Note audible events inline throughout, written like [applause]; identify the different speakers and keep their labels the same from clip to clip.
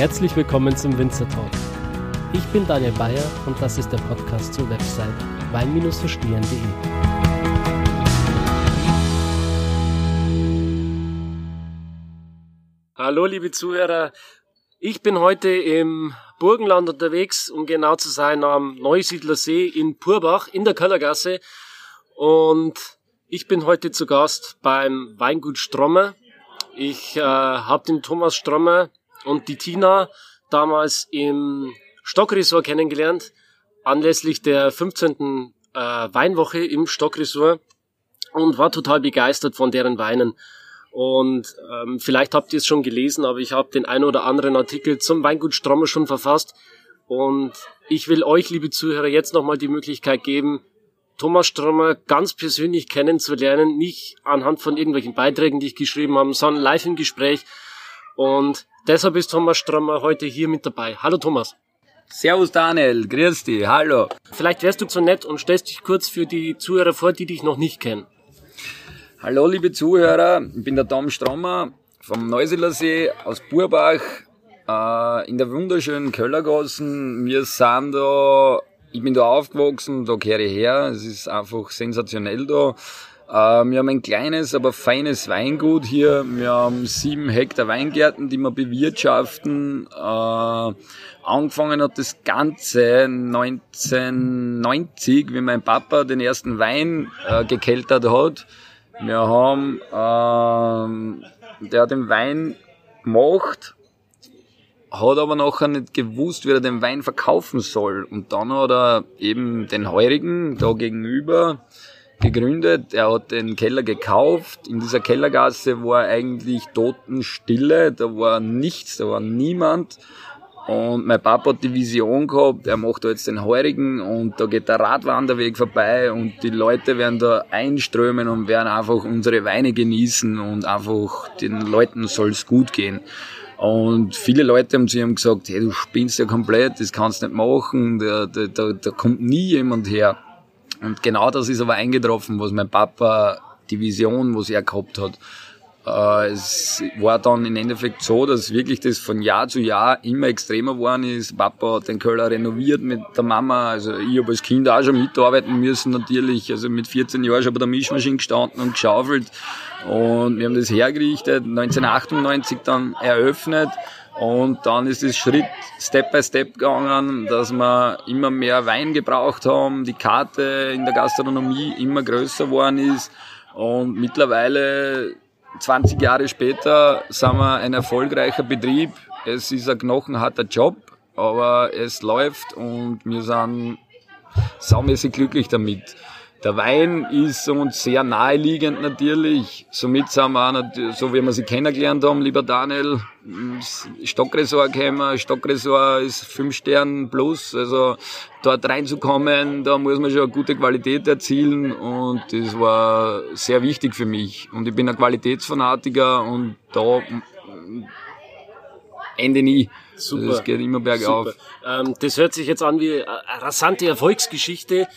Speaker 1: Herzlich willkommen zum Winzer Talk. Ich bin Daniel Bayer und das ist der Podcast zur Website wein-verstehen.de. Hallo liebe Zuhörer, ich bin heute im Burgenland unterwegs, um genau zu sein am Neusiedler See in Purbach in der Kellergasse und ich bin heute zu Gast beim Weingut Strommer. Ich äh, habe den Thomas Strommer und die Tina damals im Stockresort kennengelernt, anlässlich der 15. Äh, Weinwoche im Stockresort und war total begeistert von deren Weinen. Und ähm, vielleicht habt ihr es schon gelesen, aber ich habe den einen oder anderen Artikel zum Weingut Strommer schon verfasst. Und ich will euch, liebe Zuhörer, jetzt nochmal die Möglichkeit geben, Thomas Strommer ganz persönlich kennenzulernen, nicht anhand von irgendwelchen Beiträgen, die ich geschrieben habe, sondern live im Gespräch. Und deshalb ist Thomas Strommer heute hier mit dabei. Hallo Thomas.
Speaker 2: Servus Daniel, grüß dich, hallo.
Speaker 1: Vielleicht wärst du so nett und stellst dich kurz für die Zuhörer vor, die dich noch nicht kennen.
Speaker 2: Hallo liebe Zuhörer, ich bin der Tom Strommer vom Neusiedler See aus Burbach äh, in der wunderschönen Köllergassen. Wir sind da ich bin da aufgewachsen, da kehre ich her. Es ist einfach sensationell da. Äh, wir haben ein kleines, aber feines Weingut hier. Wir haben sieben Hektar Weingärten, die wir bewirtschaften. Äh, angefangen hat das Ganze 1990, wie mein Papa den ersten Wein äh, gekeltert hat. Wir haben, ähm, der hat den Wein gemacht hat aber nachher nicht gewusst, wie er den Wein verkaufen soll. Und dann hat er eben den Heurigen da gegenüber gegründet. Er hat den Keller gekauft. In dieser Kellergasse war eigentlich Totenstille. Da war nichts, da war niemand. Und mein Papa hat die Vision gehabt, er macht da jetzt den Heurigen und da geht der Radwanderweg vorbei und die Leute werden da einströmen und werden einfach unsere Weine genießen und einfach den Leuten soll's gut gehen. Und viele Leute haben zu ihm gesagt, hey, du spinnst ja komplett, das kannst nicht machen, da, da, da kommt nie jemand her. Und genau das ist aber eingetroffen, was mein Papa, die Vision, was er gehabt hat. Äh, es war dann im Endeffekt so, dass wirklich das von Jahr zu Jahr immer extremer geworden ist. Papa hat den Keller renoviert mit der Mama. Also ich habe als Kind auch schon mitarbeiten müssen natürlich. Also mit 14 Jahren schon bei der Mischmaschine gestanden und geschaufelt. Und wir haben das hergerichtet, 1998 dann eröffnet. Und dann ist es Schritt Step by Step gegangen, dass wir immer mehr Wein gebraucht haben, die Karte in der Gastronomie immer größer geworden ist. Und mittlerweile 20 Jahre später sind wir ein erfolgreicher Betrieb. Es ist ein knochenharter Job, aber es läuft und wir sind saumäßig glücklich damit. Der Wein ist uns sehr naheliegend natürlich. Somit sind wir auch, so wie wir sie kennengelernt haben, lieber Daniel, Stockresort gekommen. Stockresort ist 5 Sterne plus. Also dort reinzukommen, da muss man schon eine gute Qualität erzielen und das war sehr wichtig für mich. Und ich bin ein Qualitätsfanatiker und da Ende nie. Super. Das geht immer bergauf.
Speaker 1: Ähm, das hört sich jetzt an wie eine rasante Erfolgsgeschichte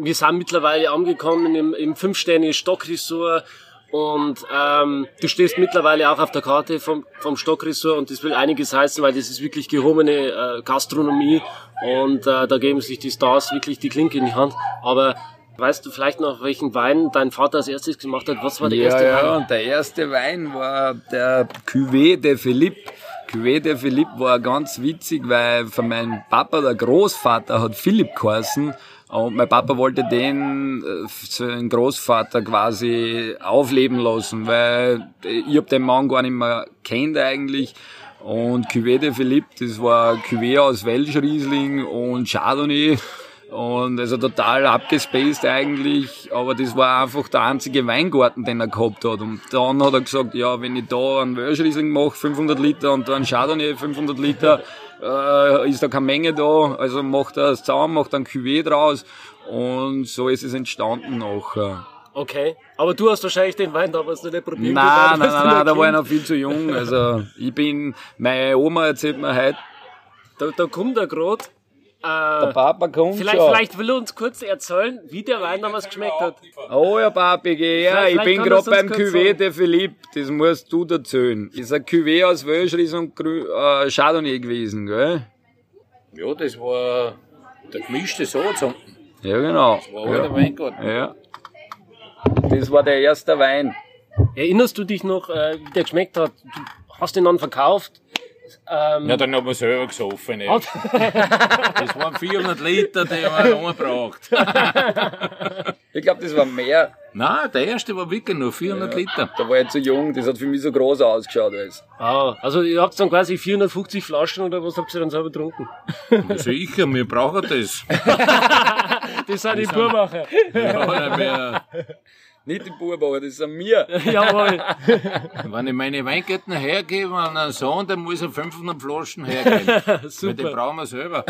Speaker 1: wir sind mittlerweile angekommen im, im Fünf-Sterne-Stockresort und ähm, du stehst mittlerweile auch auf der Karte vom, vom Stockresort und das will einiges heißen, weil das ist wirklich gehobene äh, Gastronomie und äh, da geben sich die Stars wirklich die Klinke in die Hand. Aber weißt du vielleicht noch, welchen Wein dein Vater als erstes gemacht hat? Was war der
Speaker 2: ja,
Speaker 1: erste
Speaker 2: ja,
Speaker 1: Wein?
Speaker 2: Ja, der erste Wein war der Cuvée de Philippe. Cuvée de Philippe war ganz witzig, weil von meinem Papa, der Großvater, hat Philipp geheißen und mein Papa wollte den, äh, seinen Großvater quasi aufleben lassen, weil ich hab den Mann gar nicht mehr kennt eigentlich. Und Cuvée de Philippe, das war Cuvée aus Welschriesling und Chardonnay. Und also total abgespaced eigentlich, aber das war einfach der einzige Weingarten, den er gehabt hat. Und dann hat er gesagt, ja, wenn ich da einen Welschriesling mache, 500 Liter und da einen Chardonnay, 500 Liter, äh, ist da keine Menge da, also macht er es zusammen, macht ein Cuvée draus und so ist es entstanden noch.
Speaker 1: Okay, aber du hast wahrscheinlich den Wein damals noch nicht probiert.
Speaker 2: Nein, nein, nein, nein, da war ich noch viel zu jung. Also ich bin, meine Oma erzählt mir heute,
Speaker 1: da, da kommt er gerade
Speaker 2: der Papa kommt
Speaker 1: vielleicht,
Speaker 2: schon.
Speaker 1: vielleicht will er uns kurz erzählen, wie der Wein damals geschmeckt hat.
Speaker 2: Oh ja, Papi, her.
Speaker 1: Vielleicht-
Speaker 2: Ich bin gerade beim Cuvée de Philippe. Das musst du erzählen. Ist ein Cuvée aus Wölschris und Grü äh, Chardonnay gewesen, gell?
Speaker 3: Ja, das war der gemischte Salz unten.
Speaker 2: Ja, genau.
Speaker 3: War ja. der Weingarten.
Speaker 2: Ja. Das war der erste Wein.
Speaker 1: Erinnerst du dich noch, äh, wie der geschmeckt hat? Du hast ihn dann verkauft. Ähm,
Speaker 3: Ja, dann haben wir selber gesoffen. ey.
Speaker 1: hat, [laughs]
Speaker 3: Das waren 400 Liter, die haben wir angebracht. [laughs]
Speaker 2: Ich glaube, das war mehr.
Speaker 3: Nein, der erste war wirklich nur 400 Liter.
Speaker 2: Da war ich zu jung. Das hat für mich so groß ausgeschaut. Alles.
Speaker 1: ah, also ihr habt dann quasi 450 Flaschen oder was habt ihr dann selber getrunken? [laughs]
Speaker 3: Sicher, wir brauchen das.
Speaker 1: Das sind die Burmacher.
Speaker 3: Ja,
Speaker 2: Nicht die Burbacher, das sind wir. [laughs]
Speaker 1: Jawohl. [laughs]
Speaker 3: wenn ich meine Weingärten hergebe an einen Sohn, dann muss er 500 Flaschen hergeben. [laughs] Weil die
Speaker 1: Super.
Speaker 3: brauchen wir selber.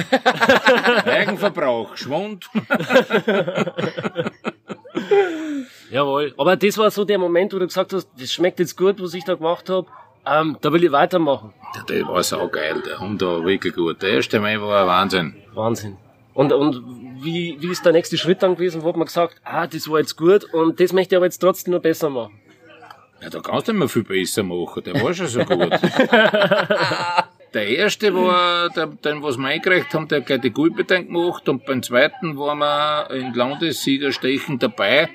Speaker 3: Eigenverbrauch, Schwund.
Speaker 1: Jawohl. Aber das war so der Moment, wo du gesagt hast, das schmeckt jetzt gut, was ich da gemacht habe. Ähm, da will ich weitermachen.
Speaker 3: Der war saugeil, der Hund war wirklich gut. Der erste Mal war ein Wahnsinn.
Speaker 1: Wahnsinn. Und, und wie, wie ist der nächste Schritt dann gewesen? Wo hat man gesagt, ah, das war jetzt gut und das möchte ich aber jetzt trotzdem noch besser machen.
Speaker 3: Ja, da kannst du nicht mehr viel besser machen, der war schon so [laughs] gut. Der erste war, der, den was wir eingereicht haben, der hat gleich die Gulbetein gemacht und beim zweiten waren wir in Landessiegerstechen dabei.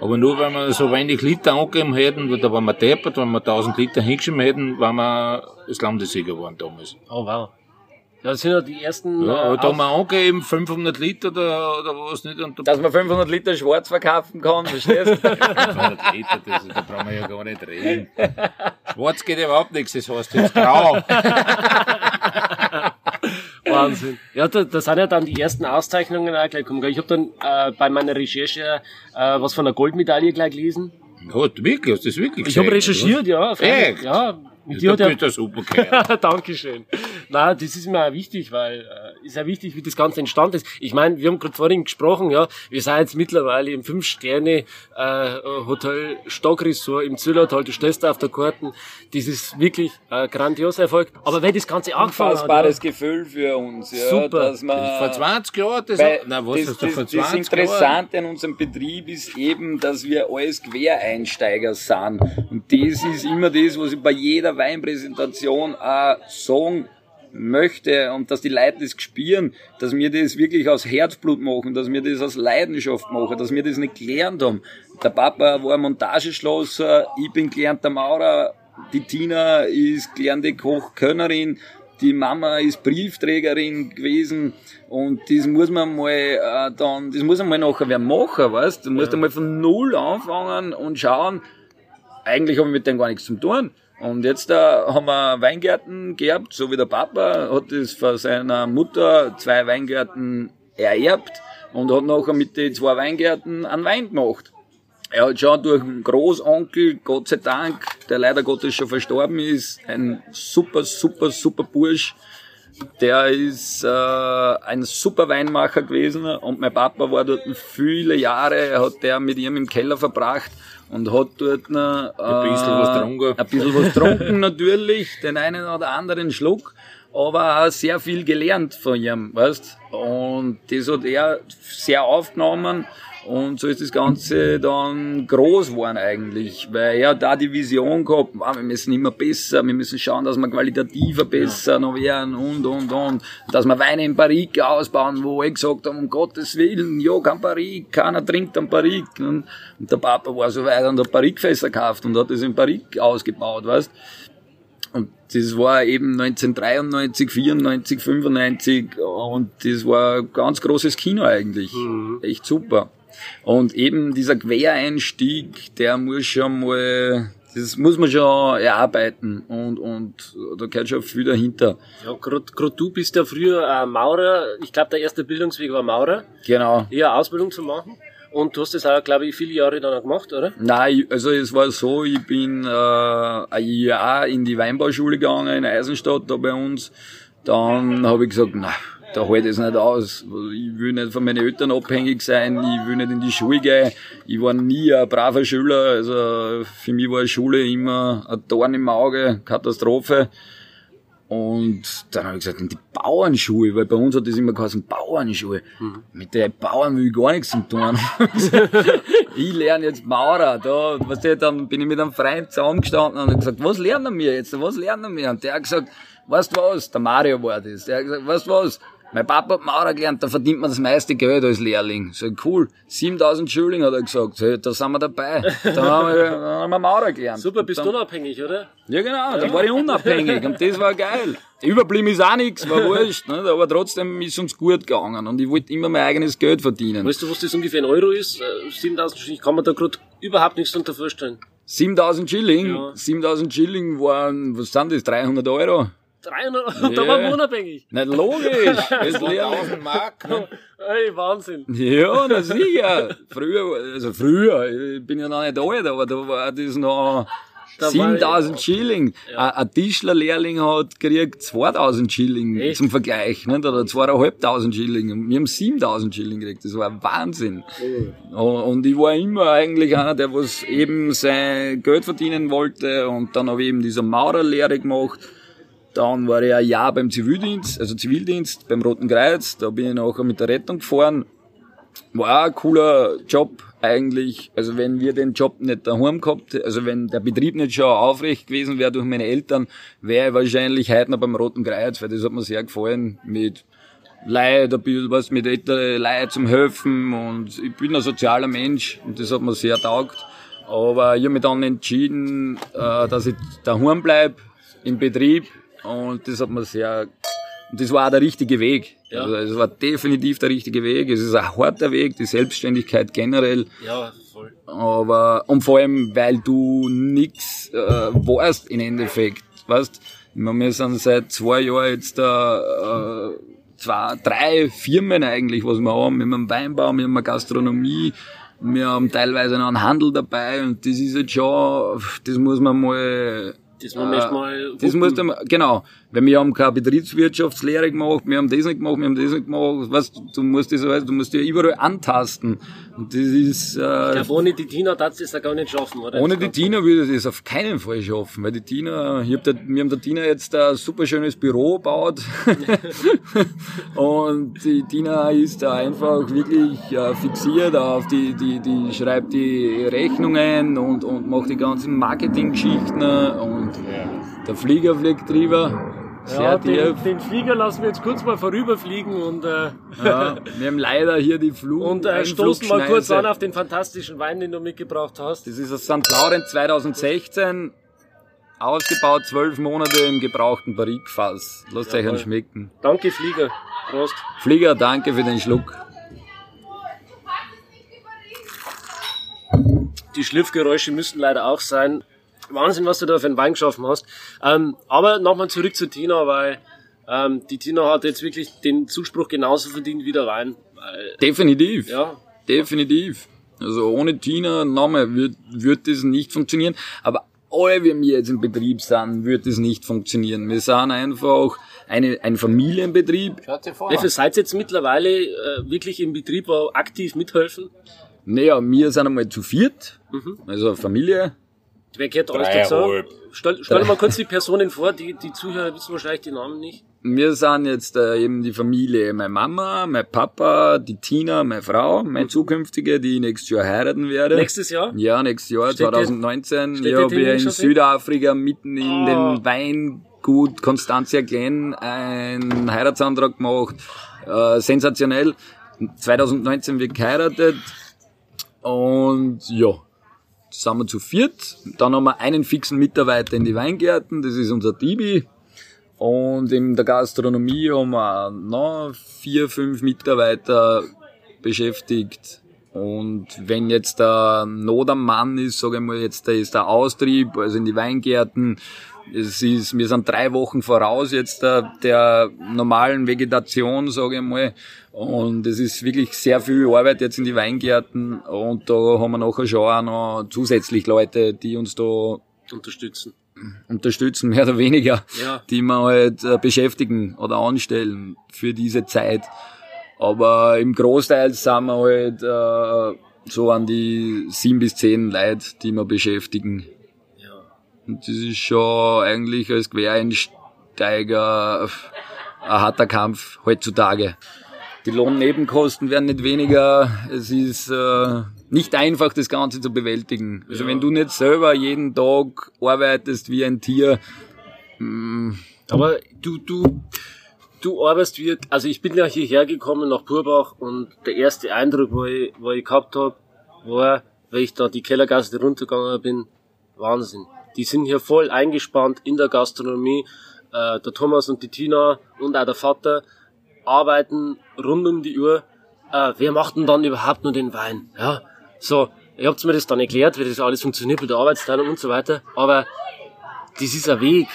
Speaker 3: Aber nur weil wir so wenig Liter angegeben hätten, weil da waren wir deppert, wenn wir 1000 Liter hingeschrieben hätten, waren wir das Landessieger geworden damals.
Speaker 1: Oh wow. Ja, das sind ja die ersten.
Speaker 3: Ja,
Speaker 1: äh,
Speaker 3: aber da haben wir angegeben, 500 Liter oder, oder was nicht. Und da
Speaker 2: Dass man 500 Liter schwarz verkaufen kann, verstehst du?
Speaker 3: 500 Liter, das, da brauchen wir ja gar nicht reden. Schwarz geht überhaupt nichts, das heißt jetzt grau. [laughs]
Speaker 1: Wahnsinn. Ja, da, da sind ja dann die ersten Auszeichnungen auch gleich gekommen. Ich habe dann äh, bei meiner Recherche äh, was von einer Goldmedaille gleich gelesen.
Speaker 3: Hat wirklich, hast du das wirklich
Speaker 1: Ich habe recherchiert, ja.
Speaker 3: Echt?
Speaker 1: Ja.
Speaker 3: Oder?
Speaker 1: dir
Speaker 3: Ja,
Speaker 1: hat
Speaker 3: du
Speaker 1: ja
Speaker 3: ein super. [laughs]
Speaker 1: Dankeschön. Na, das ist mir auch wichtig, weil äh, ist ja wichtig, wie das Ganze entstanden ist. Ich meine, wir haben gerade vorhin gesprochen, ja, wir sind jetzt mittlerweile im Fünf-Sterne äh, Hotel Stockresort im Zillertal, du stellst da auf der Karten. Das ist wirklich ein grandioser Erfolg. Aber wer das Ganze angefangen hat, ja,
Speaker 2: Unfassbares Gefühl für uns. Ja,
Speaker 1: Super.
Speaker 2: Dass man,
Speaker 3: Vor 20 Jahren, das,
Speaker 2: Weil
Speaker 3: nein, was
Speaker 2: das,
Speaker 3: du
Speaker 2: das,
Speaker 3: vor
Speaker 2: das
Speaker 3: 20 Jahren?
Speaker 2: Interessante an unserem Betrieb ist eben, dass wir alles Quereinsteiger sind. Und das ist immer das, was ich bei jeder Weinpräsentation auch sagen möchte und dass die Leute das spüren, dass wir das wirklich aus Herzblut machen, dass wir das aus Leidenschaft machen, dass wir das nicht gelernt haben. Der Papa war Montageschlosser, ich bin gelernter Maurer, die Tina ist gelernte Kochkönnerin, die Mama ist Briefträgerin gewesen und das muss man mal äh, dann, das muss man mal nachher wer machen, weißt? Du musst einmal von Null anfangen und schauen, eigentlich habe ich mit dem gar nichts zu tun. Und jetzt äh, haben wir Weingärten geerbt, so wie der Papa hat das von seiner Mutter zwei Weingärten ererbt und hat nachher mit den zwei Weingärten einen Wein gemacht. Er hat schon durch einen Großonkel, Gott sei Dank, der leider Gottes schon verstorben ist, ein super, super, super Bursch. Der ist äh, ein super Weinmacher gewesen und mein Papa war dort viele Jahre, hat der mit ihm im Keller verbracht und hat dort noch, äh,
Speaker 3: Ein bisschen was getrunken.
Speaker 2: Ein bisschen was getrunken [laughs] natürlich, den einen oder anderen Schluck, aber auch sehr viel gelernt von ihm, weißt? Und das hat er sehr aufgenommen und so ist das Ganze dann groß geworden eigentlich, weil er hat da die Vision gehabt, ah, wir müssen immer besser, wir müssen schauen, dass wir qualitativer besser noch werden und, und, und. Dass wir Weine in Barrique ausbauen, wo ich gesagt habe, um Gottes Willen, ja, kein Barrique, keiner trinkt am Barrique. Und der Papa war so weit und hat Barrique-Fässer gekauft und hat das in Barrique ausgebaut, weißt und das war eben 1993, 94, 95 und das war ein ganz großes Kino eigentlich. Echt super. Und eben dieser Quereinstieg, der muss schon mal, das muss man schon erarbeiten und, und da gehört schon viel dahinter.
Speaker 1: Ja, gerade du bist ja früher äh, Maurer. Ich glaube, der erste Bildungsweg war Maurer.
Speaker 2: Genau.
Speaker 1: Eher Ausbildung zu machen. Und du hast das auch, glaube ich, viele Jahre dann auch gemacht, oder?
Speaker 2: Nein, also es war so, ich bin äh, ein Jahr in die Weinbauschule gegangen in Eisenstadt da bei uns. Dann habe ich gesagt, na, da ich es nicht aus. Ich will nicht von meinen Eltern abhängig sein, ich will nicht in die Schule gehen. Ich war nie ein braver Schüler, also für mich war Schule immer ein Dorn im Auge, Katastrophe. Und dann habe ich gesagt, in die Bauernschuhe, weil bei uns hat das immer geheißen Bauernschuhe. Mhm. Mit den Bauern will ich gar nichts zu tun. [laughs] ich lerne jetzt Maurer. Da, was der, dann bin ich mit einem Freund zusammengestanden und habe gesagt, was lernen wir jetzt? Was lernen wir? Und der hat gesagt, weißt du was? Der Mario war das. Der hat gesagt, weißt du was? Mein Papa hat Maurer gelernt, da verdient man das meiste Geld als Lehrling. So cool, 7000 Schilling hat er gesagt. So, da sind wir dabei. Da haben wir, da haben wir Maurer gelernt.
Speaker 1: Super, bist
Speaker 2: dann,
Speaker 1: du unabhängig, oder?
Speaker 2: Ja genau, da war ich unabhängig und das war geil. Überblieben ist auch nichts, war wurscht, ne? aber trotzdem ist uns gut gegangen und ich wollte immer mein eigenes Geld verdienen.
Speaker 1: Weißt du, was das ungefähr in Euro ist? 7000 äh, Schilling, ich kann mir da gerade überhaupt nichts darunter vorstellen.
Speaker 2: 7000 Schilling? Ja. 7000 Schilling waren, was sind das, 300 Euro?
Speaker 1: 300 Euro, da waren wir unabhängig.
Speaker 2: Nicht logisch. [laughs] Das
Speaker 3: 1000 Mark. Ne?
Speaker 1: Ey, Wahnsinn.
Speaker 2: Ja, na sicher. Früher, also früher, ich bin ja noch nicht alt, aber da war das noch 7000 Schilling. Ja. Ein Tischlerlehrling hat gekriegt 2000 Schilling Echt? zum Vergleich, nicht? oder 2500 Schilling. Wir haben 7000 Schilling gekriegt. Das war Wahnsinn. Oh. Und ich war immer eigentlich einer, der was eben sein Geld verdienen wollte und dann habe ich eben diese Maurerlehre gemacht dann war ich ein Jahr beim Zivildienst, also Zivildienst beim Roten Kreuz. Da bin ich nachher mit der Rettung gefahren. War ein cooler Job eigentlich. Also wenn wir den Job nicht daheim gehabt, also wenn der Betrieb nicht schon aufrecht gewesen wäre durch meine Eltern, wäre ich wahrscheinlich heute noch beim Roten Kreuz, weil das hat mir sehr gefallen mit Leid, ein bisschen was mit älteren Leid zum Helfen und ich bin ein sozialer Mensch und das hat mir sehr taugt. Aber ich habe mich dann entschieden, äh, dass ich daheim bleib im Betrieb und das hat man sehr, das war auch der richtige Weg. Ja. Also es war definitiv der richtige Weg. Es ist ein harter Weg, die Selbstständigkeit generell.
Speaker 1: Ja, voll.
Speaker 2: Aber, und vor allem, weil du nix äh, warst im Endeffekt. Weißt, wir sind seit zwei Jahren jetzt da, äh, zwei, drei Firmen eigentlich, was wir haben. Wir haben einen Weinbau, wir haben eine Gastronomie, wir haben teilweise noch einen Handel dabei und das ist jetzt schon, das muss man mal
Speaker 1: das muss man äh, mal.
Speaker 2: Das muss man, genau. Weil wir haben keine Betriebswirtschaftslehre gemacht, wir haben das nicht gemacht, wir haben das nicht gemacht. Weißt, du musst das, weißt, du musst dich überall antasten. Und das ist,
Speaker 1: äh, Ich glaube, ohne die Tina darfst du das ja gar nicht schaffen, oder?
Speaker 2: Ohne die Tina würde ich das auf keinen Fall schaffen, weil die Tina, ich hab der, wir haben der Tina jetzt ein super schönes Büro gebaut. [laughs] und die Tina ist da einfach wirklich äh, fixiert auf die, die, die schreibt die Rechnungen und, und macht die ganzen Marketinggeschichten und der Flieger fliegt drüber.
Speaker 1: Sehr ja, den, den, Flieger lassen wir jetzt kurz mal vorüberfliegen und äh,
Speaker 2: ja, wir haben leider hier die Flug [laughs]
Speaker 1: und äh, stoßen mal kurz an auf den fantastischen Wein, den du mitgebracht hast.
Speaker 2: Das ist aus St. Laurent 2016, ausgebaut zwölf Monate im gebrauchten Barrikfass. Lasst ja, euch einen schmecken.
Speaker 1: Danke Flieger, Prost.
Speaker 2: Flieger, danke für den Schluck.
Speaker 1: Die Schlürfgeräusche müssen leider auch sein. Wahnsinn, was du da für einen Wein geschaffen hast. Ähm, aber nochmal zurück zu Tina, weil ähm, die Tina hat jetzt wirklich den Zuspruch genauso verdient wie der Wein. Weil,
Speaker 2: Definitiv. Ja. Definitiv. Also ohne Tina Name wird, wird das nicht funktionieren. Aber alle wie wir jetzt im Betrieb sind, wird das nicht funktionieren. Wir sind einfach eine, ein Familienbetrieb.
Speaker 1: Wie viel seid ihr jetzt mittlerweile äh, wirklich im Betrieb aktiv mithelfen?
Speaker 2: Naja, wir sind einmal zu viert, mhm. also Familie,
Speaker 1: Wer gehört alles dazu? Stell, stell dir mal kurz die Personen vor, die, die Zuhörer wissen wahrscheinlich die Namen nicht.
Speaker 2: Wir sind jetzt äh, eben die Familie, meine Mama, mein Papa, die Tina, meine Frau, meine zukünftige, die nächstes Jahr heiraten werde.
Speaker 1: Nächstes Jahr?
Speaker 2: Ja, nächstes Jahr, steht 2019. Ich habe in Südafrika mitten in oh. dem Weingut Constantia Glen einen Heiratsantrag gemacht. Äh, sensationell. 2019 wird geheiratet. Und ja, sind wir zu viert. Dann haben wir einen fixen Mitarbeiter in die Weingärten, das ist unser Tibi. Und in der Gastronomie haben wir noch vier, fünf Mitarbeiter beschäftigt. Und wenn jetzt der Not am Mann ist, sage ich mal, jetzt ist der Austrieb, also in die Weingärten, es ist, wir sind drei Wochen voraus jetzt der, der normalen Vegetation, sage ich mal. Und es ist wirklich sehr viel Arbeit jetzt in die Weingärten. Und da haben wir nachher schon auch noch zusätzlich Leute, die uns da
Speaker 1: unterstützen.
Speaker 2: Unterstützen, mehr oder weniger. Ja. Die wir halt äh, beschäftigen oder anstellen für diese Zeit. Aber im Großteil sind wir halt äh, so an die sieben bis zehn Leute, die wir beschäftigen. Und das ist schon eigentlich als Quereinsteiger Einsteiger ein harter Kampf heutzutage. Die Lohnnebenkosten werden nicht weniger. Es ist äh, nicht einfach, das Ganze zu bewältigen. Also wenn du nicht selber jeden Tag arbeitest wie ein Tier.
Speaker 1: Mh, Aber du, du, du arbeitest wie, also ich bin ja hierher gekommen nach Purbach und der erste Eindruck, wo ich, wo ich gehabt habe, war, weil ich da die Kellergasse runtergegangen bin, Wahnsinn. Die sind hier voll eingespannt in der Gastronomie. Äh, der Thomas und die Tina und auch der Vater arbeiten rund um die Uhr. Äh, wer macht denn dann überhaupt nur den Wein? Ja, so, ihr habt mir das dann erklärt, wie das alles funktioniert mit der Arbeitsteilung und so weiter. Aber das ist ein Weg,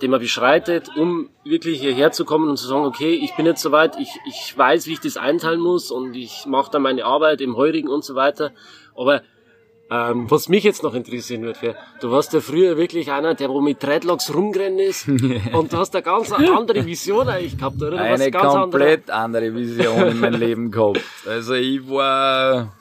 Speaker 1: den man beschreitet, um wirklich hierher zu kommen und zu sagen, okay, ich bin jetzt soweit, ich, ich weiß, wie ich das einteilen muss und ich mache dann meine Arbeit im Heurigen und so weiter. Aber ähm, was mich jetzt noch interessieren wird, du warst ja früher wirklich einer, der wo mit Dreadlocks rumgerannt ist [laughs] und du hast eine ganz andere Vision eigentlich gehabt, oder? Du
Speaker 2: eine komplett andere. andere Vision in meinem [laughs] Leben gehabt. Also ich war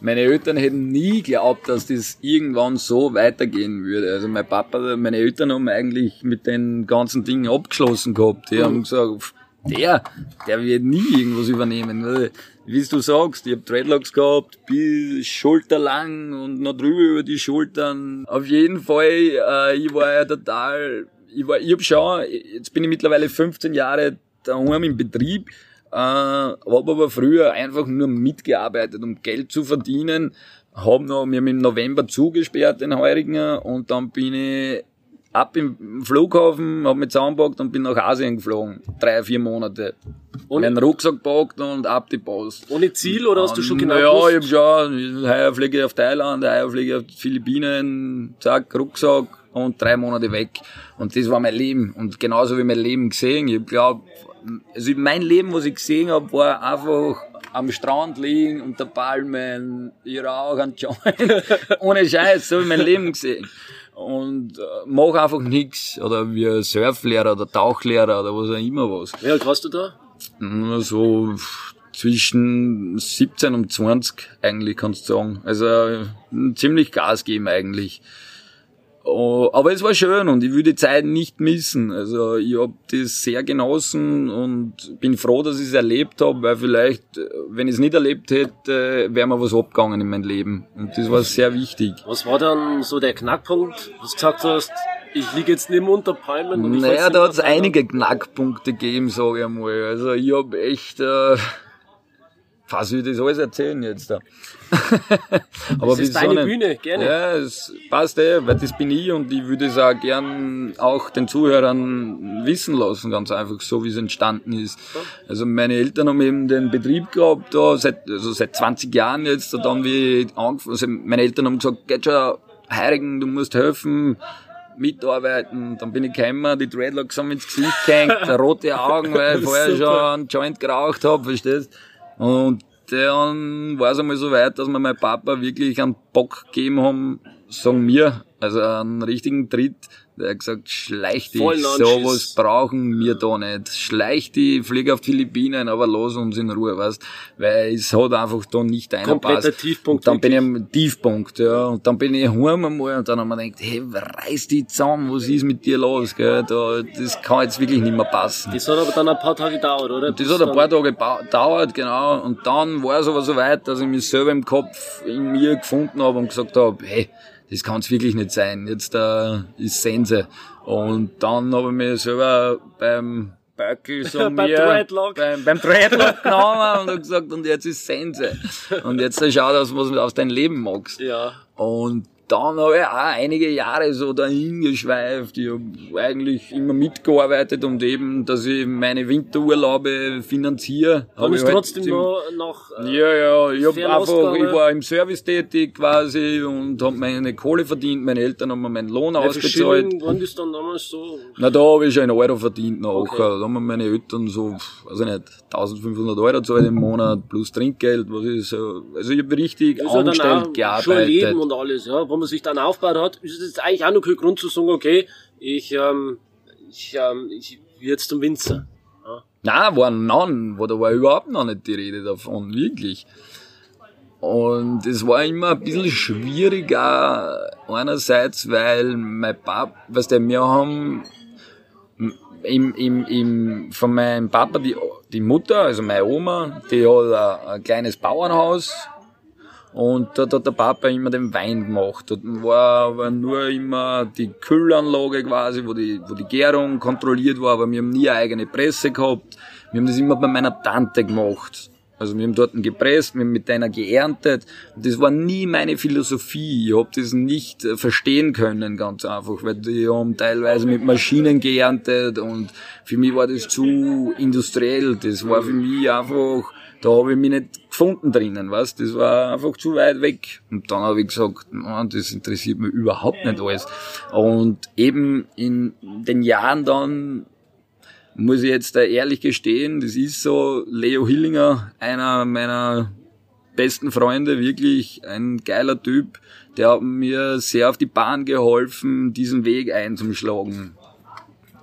Speaker 2: meine Eltern hätten nie geglaubt, dass das irgendwann so weitergehen würde. Also mein Papa, meine Eltern haben eigentlich mit den ganzen Dingen abgeschlossen gehabt. Die haben gesagt, der, der wird nie irgendwas übernehmen. Wie du sagst, ich hab Dreadlocks gehabt, bis schulterlang und noch drüber über die Schultern. Auf jeden Fall, äh, ich war ja total, ich war, ich hab schon, jetzt bin ich mittlerweile 15 Jahre daheim im Betrieb äh, habe aber früher einfach nur mitgearbeitet, um Geld zu verdienen. Hab noch, wir haben im November zugesperrt, den heurigen, und dann bin ich ab im Flughafen, hab mich zusammengepackt und bin nach Asien geflogen. Drei, vier Monate. Und meinen Rucksack gepackt und ab die Post.
Speaker 1: Ohne Ziel oder hast du schon genau
Speaker 2: Ja, ich hab schon, heuer fliege ich auf Thailand, heuer fliege ich auf die Philippinen, zack, Rucksack und drei Monate weg. Und das war mein Leben. Und genauso wie mein Leben gesehen. Ich glaube, also mein Leben, was ich gesehen habe, war einfach am Strand liegen, unter Palmen, ich rauche einen Joint. [laughs] Ohne Scheiß, so habe ich mein Leben gesehen. Und äh, mach einfach nichts Oder wie Surflehrer oder Tauchlehrer oder was auch immer was.
Speaker 1: Wie alt warst du da?
Speaker 2: So zwischen 17 und 20 eigentlich, kannst du sagen. Also ziemlich Gas geben eigentlich. Oh, aber es war schön und ich würde die Zeit nicht missen. Also ich habe das sehr genossen und bin froh, dass ich es erlebt habe, weil vielleicht, wenn ich es nicht erlebt hätte, wäre mir was abgegangen in meinem Leben. Und das war sehr wichtig.
Speaker 1: Was war dann so der Knackpunkt, was du gesagt hast, ich liege jetzt neben unter Palmen?
Speaker 2: Und naja, da hat es einige Knackpunkte gegeben, sage ich einmal. Also ich habe echt... Äh, was ich das alles erzählen jetzt da? [laughs]
Speaker 1: Aber das ist deine Bühne, gerne.
Speaker 2: Ja, es passt eh, weil das bin ich und ich würde es auch gern auch den Zuhörern wissen lassen, ganz einfach, so wie es entstanden ist. Also meine Eltern haben eben den Betrieb gehabt, da seit, also seit 20 Jahren jetzt, und dann wie angefangen, also meine Eltern haben gesagt, geht schon, Heirigen, du musst helfen, mitarbeiten. Dann bin ich gekommen, die Dreadlocks haben ins Gesicht gehängt, [laughs] rote Augen, weil ich vorher schon einen Joint geraucht habe, verstehst? Und dann war es einmal so weit, dass mir mein Papa wirklich einen Bock gegeben haben, sagen mir, also einen richtigen Tritt, der hat gesagt, schleich dich, sowas brauchen wir da nicht. Schleich dich, flieg auf die Philippinen, aber los uns in Ruhe, weißt Weil es hat einfach da nicht einer
Speaker 1: Kompletter Tiefpunkt.
Speaker 2: Und dann bin ich am Tiefpunkt, ja. Und dann bin ich heim einmal und dann haben wir gedacht, hey, reiß dich zusammen, was ist mit dir los, gell? Da, das kann jetzt wirklich nicht mehr passen.
Speaker 1: Das hat aber dann ein paar Tage gedauert, oder?
Speaker 2: Das hat ein paar Tage gedauert, genau. Und dann war es aber so weit, dass ich mich selber im Kopf in mir gefunden habe und gesagt habe, hey, das kann es wirklich nicht sein. Jetzt äh, ist Sense. Und dann habe ich mich selber beim Böckel [laughs] so
Speaker 1: beim mir, Dreadlock.
Speaker 2: Beim, beim Dreadlock genommen und gesagt, und jetzt ist Sense. Und jetzt schau, dass du was aus deinem Leben magst.
Speaker 1: Ja.
Speaker 2: Und dann habe ich auch einige Jahre so dahin geschweift. Ich habe eigentlich immer mitgearbeitet und eben, dass ich meine Winterurlaube finanziere.
Speaker 1: Dann ist halt trotzdem noch, noch
Speaker 2: äh, Ja, ja, ich hab einfach, ich war im Service tätig quasi und habe meine Kohle verdient. Meine Eltern haben mir meinen Lohn ja, ausgezahlt.
Speaker 1: Wann ist dann damals so?
Speaker 2: Na, da habe ich schon einen Euro verdient noch. Okay. Da haben mir meine Eltern so, weiß ich nicht, 1500 Euro gezahlt im Monat plus Trinkgeld, was ist so. Also ich habe richtig angestellt gearbeitet. Schon
Speaker 1: Leben und alles, ja man sich dann aufgebaut hat, ist es eigentlich auch noch kein Grund zu sagen, okay, ich, ähm, ich, ähm, ich jetzt zum Winzer.
Speaker 2: Ja. Nein, war noch, war, da war überhaupt noch nicht die Rede davon, wirklich. Und es war immer ein bisschen schwieriger, einerseits, weil mein Papa, was der, wir haben, im, im, im, von meinem Papa, die, die Mutter, also meine Oma, die hat ein, ein kleines Bauernhaus und dort hat der Papa immer den Wein gemacht. Dort war aber nur immer die Kühlanlage quasi, wo die, wo die Gärung kontrolliert war, aber wir haben nie eine eigene Presse gehabt. Wir haben das immer bei meiner Tante gemacht. Also wir haben dort gepresst, wir haben mit einer geerntet. Und das war nie meine Philosophie. Ich hab das nicht äh, verstehen können, ganz einfach, weil die haben teilweise mit Maschinen geerntet und für mich war das zu industriell. Das war für mich einfach, da habe ich mich nicht gefunden drinnen, was? Das war einfach zu weit weg. Und dann habe ich gesagt, man, das interessiert mich überhaupt nicht alles. Und eben in den Jahren dann muss ich jetzt da ehrlich gestehen, das ist so, Leo Hillinger, einer meiner besten Freunde, wirklich ein geiler Typ, der hat mir sehr auf die Bahn geholfen, diesen Weg einzuschlagen.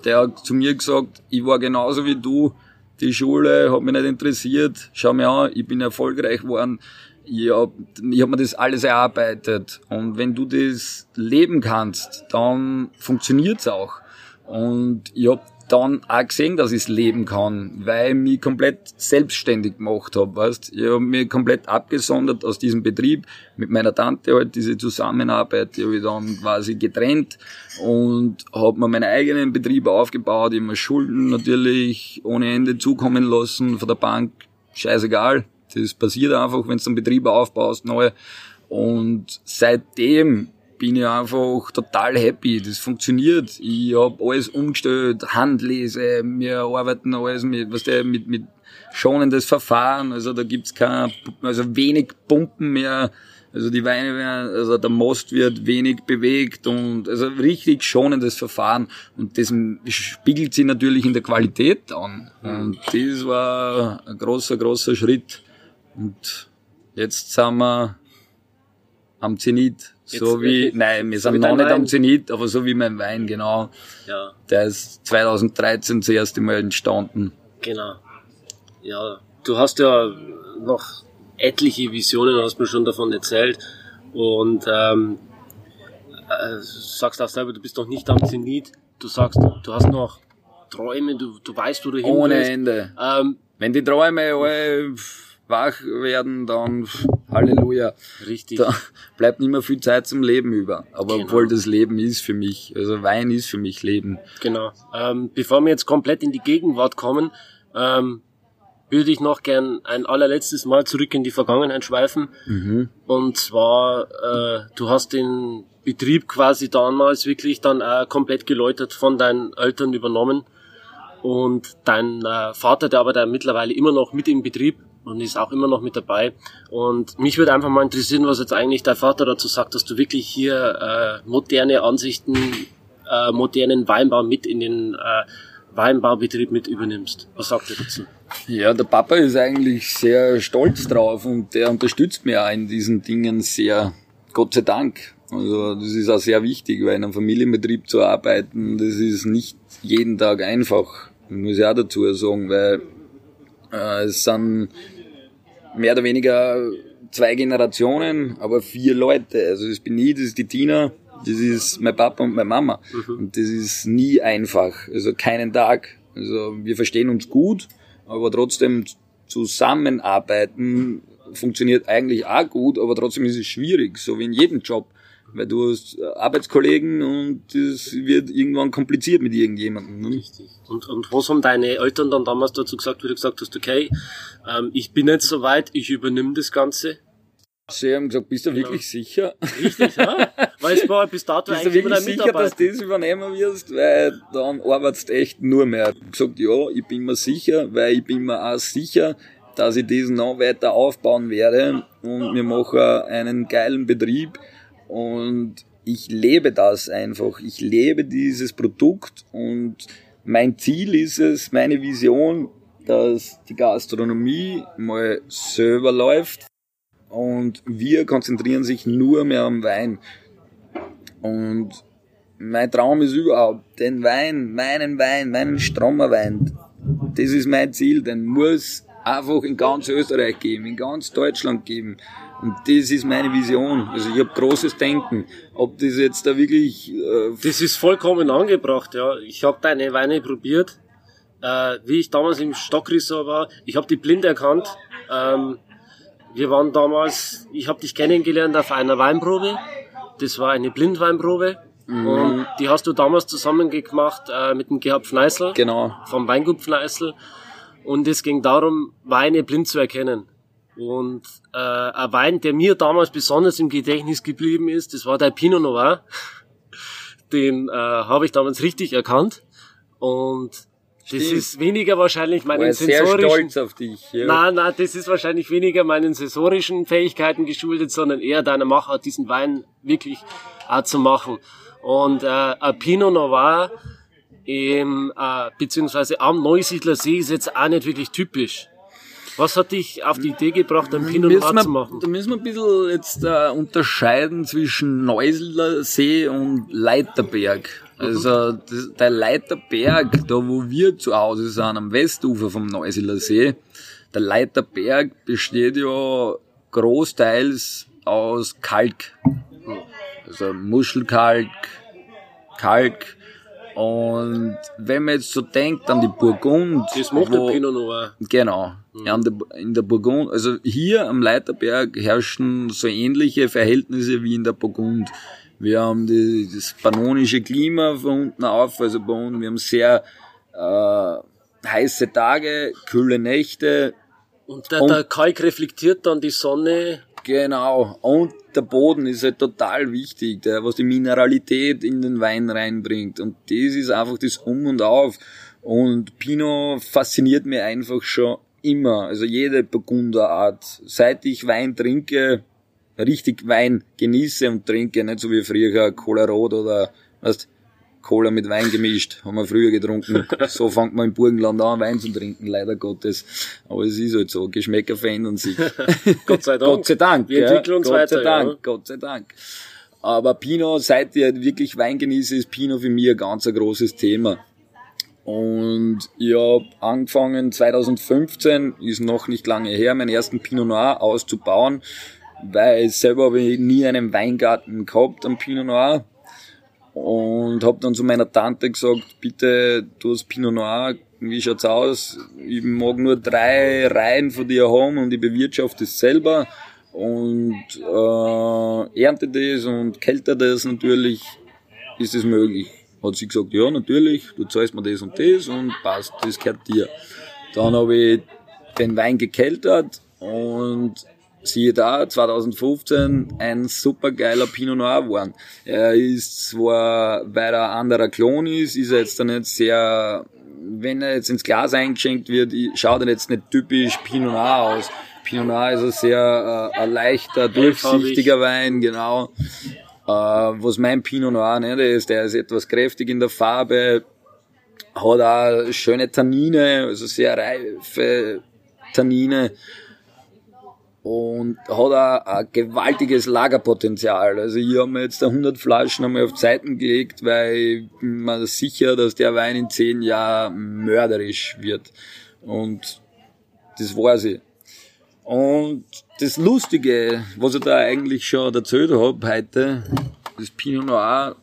Speaker 2: Der hat zu mir gesagt, ich war genauso wie du, die Schule hat mich nicht interessiert, schau mir an, ich bin erfolgreich geworden, ich hab, ich hab mir das alles erarbeitet. Und wenn du das leben kannst, dann funktioniert's auch. Und ich hab dann auch gesehen, dass ich es leben kann, weil ich mich komplett selbstständig gemacht habe, weißt? Ich habe mich komplett abgesondert aus diesem Betrieb, mit meiner Tante halt diese Zusammenarbeit, die habe ich dann quasi getrennt und habe mir meinen eigenen Betrieb aufgebaut, ich habe mir Schulden natürlich ohne Ende zukommen lassen von der Bank, scheißegal, das passiert einfach, wenn du einen Betrieb aufbaust, neu. Und seitdem bin ich einfach total happy. Das funktioniert. Ich habe alles umgestellt, Handlese, wir arbeiten alles mit, was der mit, mit schonendes Verfahren. Also da gibt's kein, also wenig Pumpen mehr. Also die Weine werden, also der Most wird wenig bewegt und also richtig schonendes Verfahren. Und das spiegelt sich natürlich in der Qualität an. Und das war ein großer, großer Schritt. Und jetzt sind wir am Zenit. So wie, nein, wir sind noch nicht Wein. am Zenit, aber so wie mein Wein, genau. Ja. Der ist 2013 das erste Mal entstanden.
Speaker 1: Genau. Ja, du hast ja noch etliche Visionen, hast mir schon davon erzählt. Und ähm, äh, sagst auch selber, du bist noch nicht am Zenit. Du sagst, du hast noch Träume, du, du weißt, wo du hin
Speaker 2: Ohne Ende. Ähm, Wenn die Träume alle wach werden, dann Halleluja.
Speaker 1: Richtig.
Speaker 2: Da bleibt nicht mehr viel Zeit zum Leben über. Aber genau. obwohl das Leben ist für mich, also Wein ist für mich Leben.
Speaker 1: Genau. Ähm, bevor wir jetzt komplett in die Gegenwart kommen, ähm, würde ich noch gern ein allerletztes Mal zurück in die Vergangenheit schweifen. Mhm. Und zwar, äh, du hast den Betrieb quasi damals wirklich dann auch komplett geläutert von deinen Eltern übernommen. Und dein äh, Vater, der aber da mittlerweile immer noch mit im Betrieb und ist auch immer noch mit dabei. Und mich würde einfach mal interessieren, was jetzt eigentlich dein Vater dazu sagt, dass du wirklich hier äh, moderne Ansichten, äh, modernen Weinbau mit in den äh, Weinbaubetrieb mit übernimmst. Was sagt er dazu?
Speaker 2: Ja, der Papa ist eigentlich sehr stolz drauf und der unterstützt mich auch in diesen Dingen sehr, Gott sei Dank. Also das ist auch sehr wichtig, weil in einem Familienbetrieb zu arbeiten, das ist nicht jeden Tag einfach. Muss ich auch dazu sagen, weil äh, es sind mehr oder weniger zwei Generationen, aber vier Leute. Also das bin ich, das ist die Tina, das ist mein Papa und meine Mama. Mhm. Und das ist nie einfach. Also keinen Tag. Also wir verstehen uns gut, aber trotzdem zusammenarbeiten funktioniert eigentlich auch gut, aber trotzdem ist es schwierig, so wie in jedem Job weil du hast Arbeitskollegen und es wird irgendwann kompliziert mit irgendjemandem.
Speaker 1: Ne? Richtig. Und, und was haben deine Eltern dann damals dazu gesagt, wie du gesagt hast, okay, ähm, ich bin jetzt soweit, ich übernehme das Ganze?
Speaker 2: Sie haben gesagt, bist du genau. wirklich sicher?
Speaker 1: Richtig, ja? Weil es war bis dato [laughs]
Speaker 2: bist eigentlich du wirklich sicher, dass du das übernehmen wirst, weil dann arbeitest du echt nur mehr. Ich habe gesagt, ja, ich bin mir sicher, weil ich bin mir auch sicher, dass ich das noch weiter aufbauen werde und wir machen einen geilen Betrieb und ich lebe das einfach. Ich lebe dieses Produkt und mein Ziel ist es, meine Vision, dass die Gastronomie mal selber läuft und wir konzentrieren sich nur mehr am Wein. Und mein Traum ist überhaupt, den Wein, meinen Wein, meinen Strommerwein, das ist mein Ziel, den muss einfach in ganz Österreich geben, in ganz Deutschland geben Und das ist meine Vision. Also ich habe großes Denken. Ob das jetzt da wirklich... Äh,
Speaker 1: das ist vollkommen angebracht, ja. Ich habe deine Weine probiert. Äh, wie ich damals im Stockresort war, ich habe die blind erkannt. Ähm, wir waren damals, ich habe dich kennengelernt auf einer Weinprobe. Das war eine Blindweinprobe. Mhm. Und die hast du damals zusammen gemacht äh, mit dem Gerhard Fneißl.
Speaker 2: Genau.
Speaker 1: Vom Weingut Fneißl. Und es ging darum, Weine blind zu erkennen. Und äh, ein Wein, der mir damals besonders im Gedächtnis geblieben ist, das war der Pinot Noir. [laughs] Den äh, habe ich damals richtig erkannt. Und das ist weniger wahrscheinlich meinen sensorischen...
Speaker 2: sehr stolz auf dich.
Speaker 1: Ja. Nein, nein, das ist wahrscheinlich weniger meinen sensorischen Fähigkeiten geschuldet, sondern eher deiner Machart, diesen Wein wirklich auch zu machen. Und äh, ein Pinot Noir im, äh, beziehungsweise am Neusiedler See ist jetzt auch nicht wirklich typisch. Was hat dich auf die Idee gebracht, ein Pinot Noir
Speaker 2: wir,
Speaker 1: zu machen?
Speaker 2: Da müssen wir ein bisschen jetzt äh, unterscheiden zwischen Neusiedler See und Leiterberg. Also das, der Leiterberg, da wo wir zu Hause sind, am Westufer vom Neusiedler See, der Leiterberg besteht ja großteils aus Kalk. Also Muschelkalk, Kalk, und wenn man jetzt so denkt an die Burgund.
Speaker 1: Das macht wo, der Pinot Noir.
Speaker 2: Genau. Mhm. Ja, in der Burgund, also hier am Leiterberg herrschen so ähnliche Verhältnisse wie in der Burgund. Wir haben die, das pannonische Klima von unten auf, also bei uns, wir haben sehr äh, heiße Tage, kühle Nächte.
Speaker 1: Und der, und der Kalk reflektiert dann die Sonne
Speaker 2: Genau. Und der Boden ist halt total wichtig, der, was die Mineralität in den Wein reinbringt. Und das ist einfach das Um und Auf. Und Pinot fasziniert mir einfach schon immer. Also jede Burgunderart. Seit ich Wein trinke, richtig Wein genieße und trinke, nicht so wie früher Cola Rot oder, weißt, Cola mit Wein gemischt, haben wir früher getrunken. [laughs] So fängt man im Burgenland an, Wein zu trinken, leider Gottes. Aber es ist halt so, Geschmäcker verändern sich. [laughs]
Speaker 1: Gott sei Dank.
Speaker 2: Gott sei Dank.
Speaker 1: Wir entwickeln uns
Speaker 2: Gott
Speaker 1: weiter.
Speaker 2: Sei Dank,
Speaker 1: ja.
Speaker 2: Gott sei Dank. Aber Pinot, seit ich wirklich Wein genieße, ist Pinot für mich ein ganz ein großes Thema. Und ich habe angefangen 2015, ist noch nicht lange her, meinen ersten Pinot Noir auszubauen, weil selber habe ich nie einen Weingarten gehabt am Pinot Noir und habe dann zu meiner Tante gesagt, bitte, du hast Pinot Noir, wie schaut's aus? Ich mag nur drei Reihen von dir haben und ich bewirtschafte es selber und äh, ernte das und kälte das natürlich, ist es möglich. Hat sie gesagt, ja natürlich, du zahlst mir das und das und passt, das gehört dir. Dann habe ich den Wein gekeltert und siehe da, 2015 ein super geiler Pinot Noir geworden. Er ist zwar, weil er ein anderer Klon ist, ist er jetzt dann nicht sehr, wenn er jetzt ins Glas eingeschenkt wird, schaut er jetzt nicht typisch Pinot Noir aus. Pinot Noir ist ein sehr äh, ein leichter, durchsichtiger Wein, genau. Äh, was mein Pinot Noir nicht ist, der ist etwas kräftig in der Farbe, hat auch schöne Tannine, also sehr reife Tannine und hat auch ein gewaltiges Lagerpotenzial. Also ich habe mir jetzt 100 Flaschen einmal auf Zeiten gelegt, weil ich bin mir sicher, dass der Wein in 10 Jahren mörderisch wird. Und das weiß ich. Und das Lustige, was ich da eigentlich schon erzählt habe heute, das Pinot Noir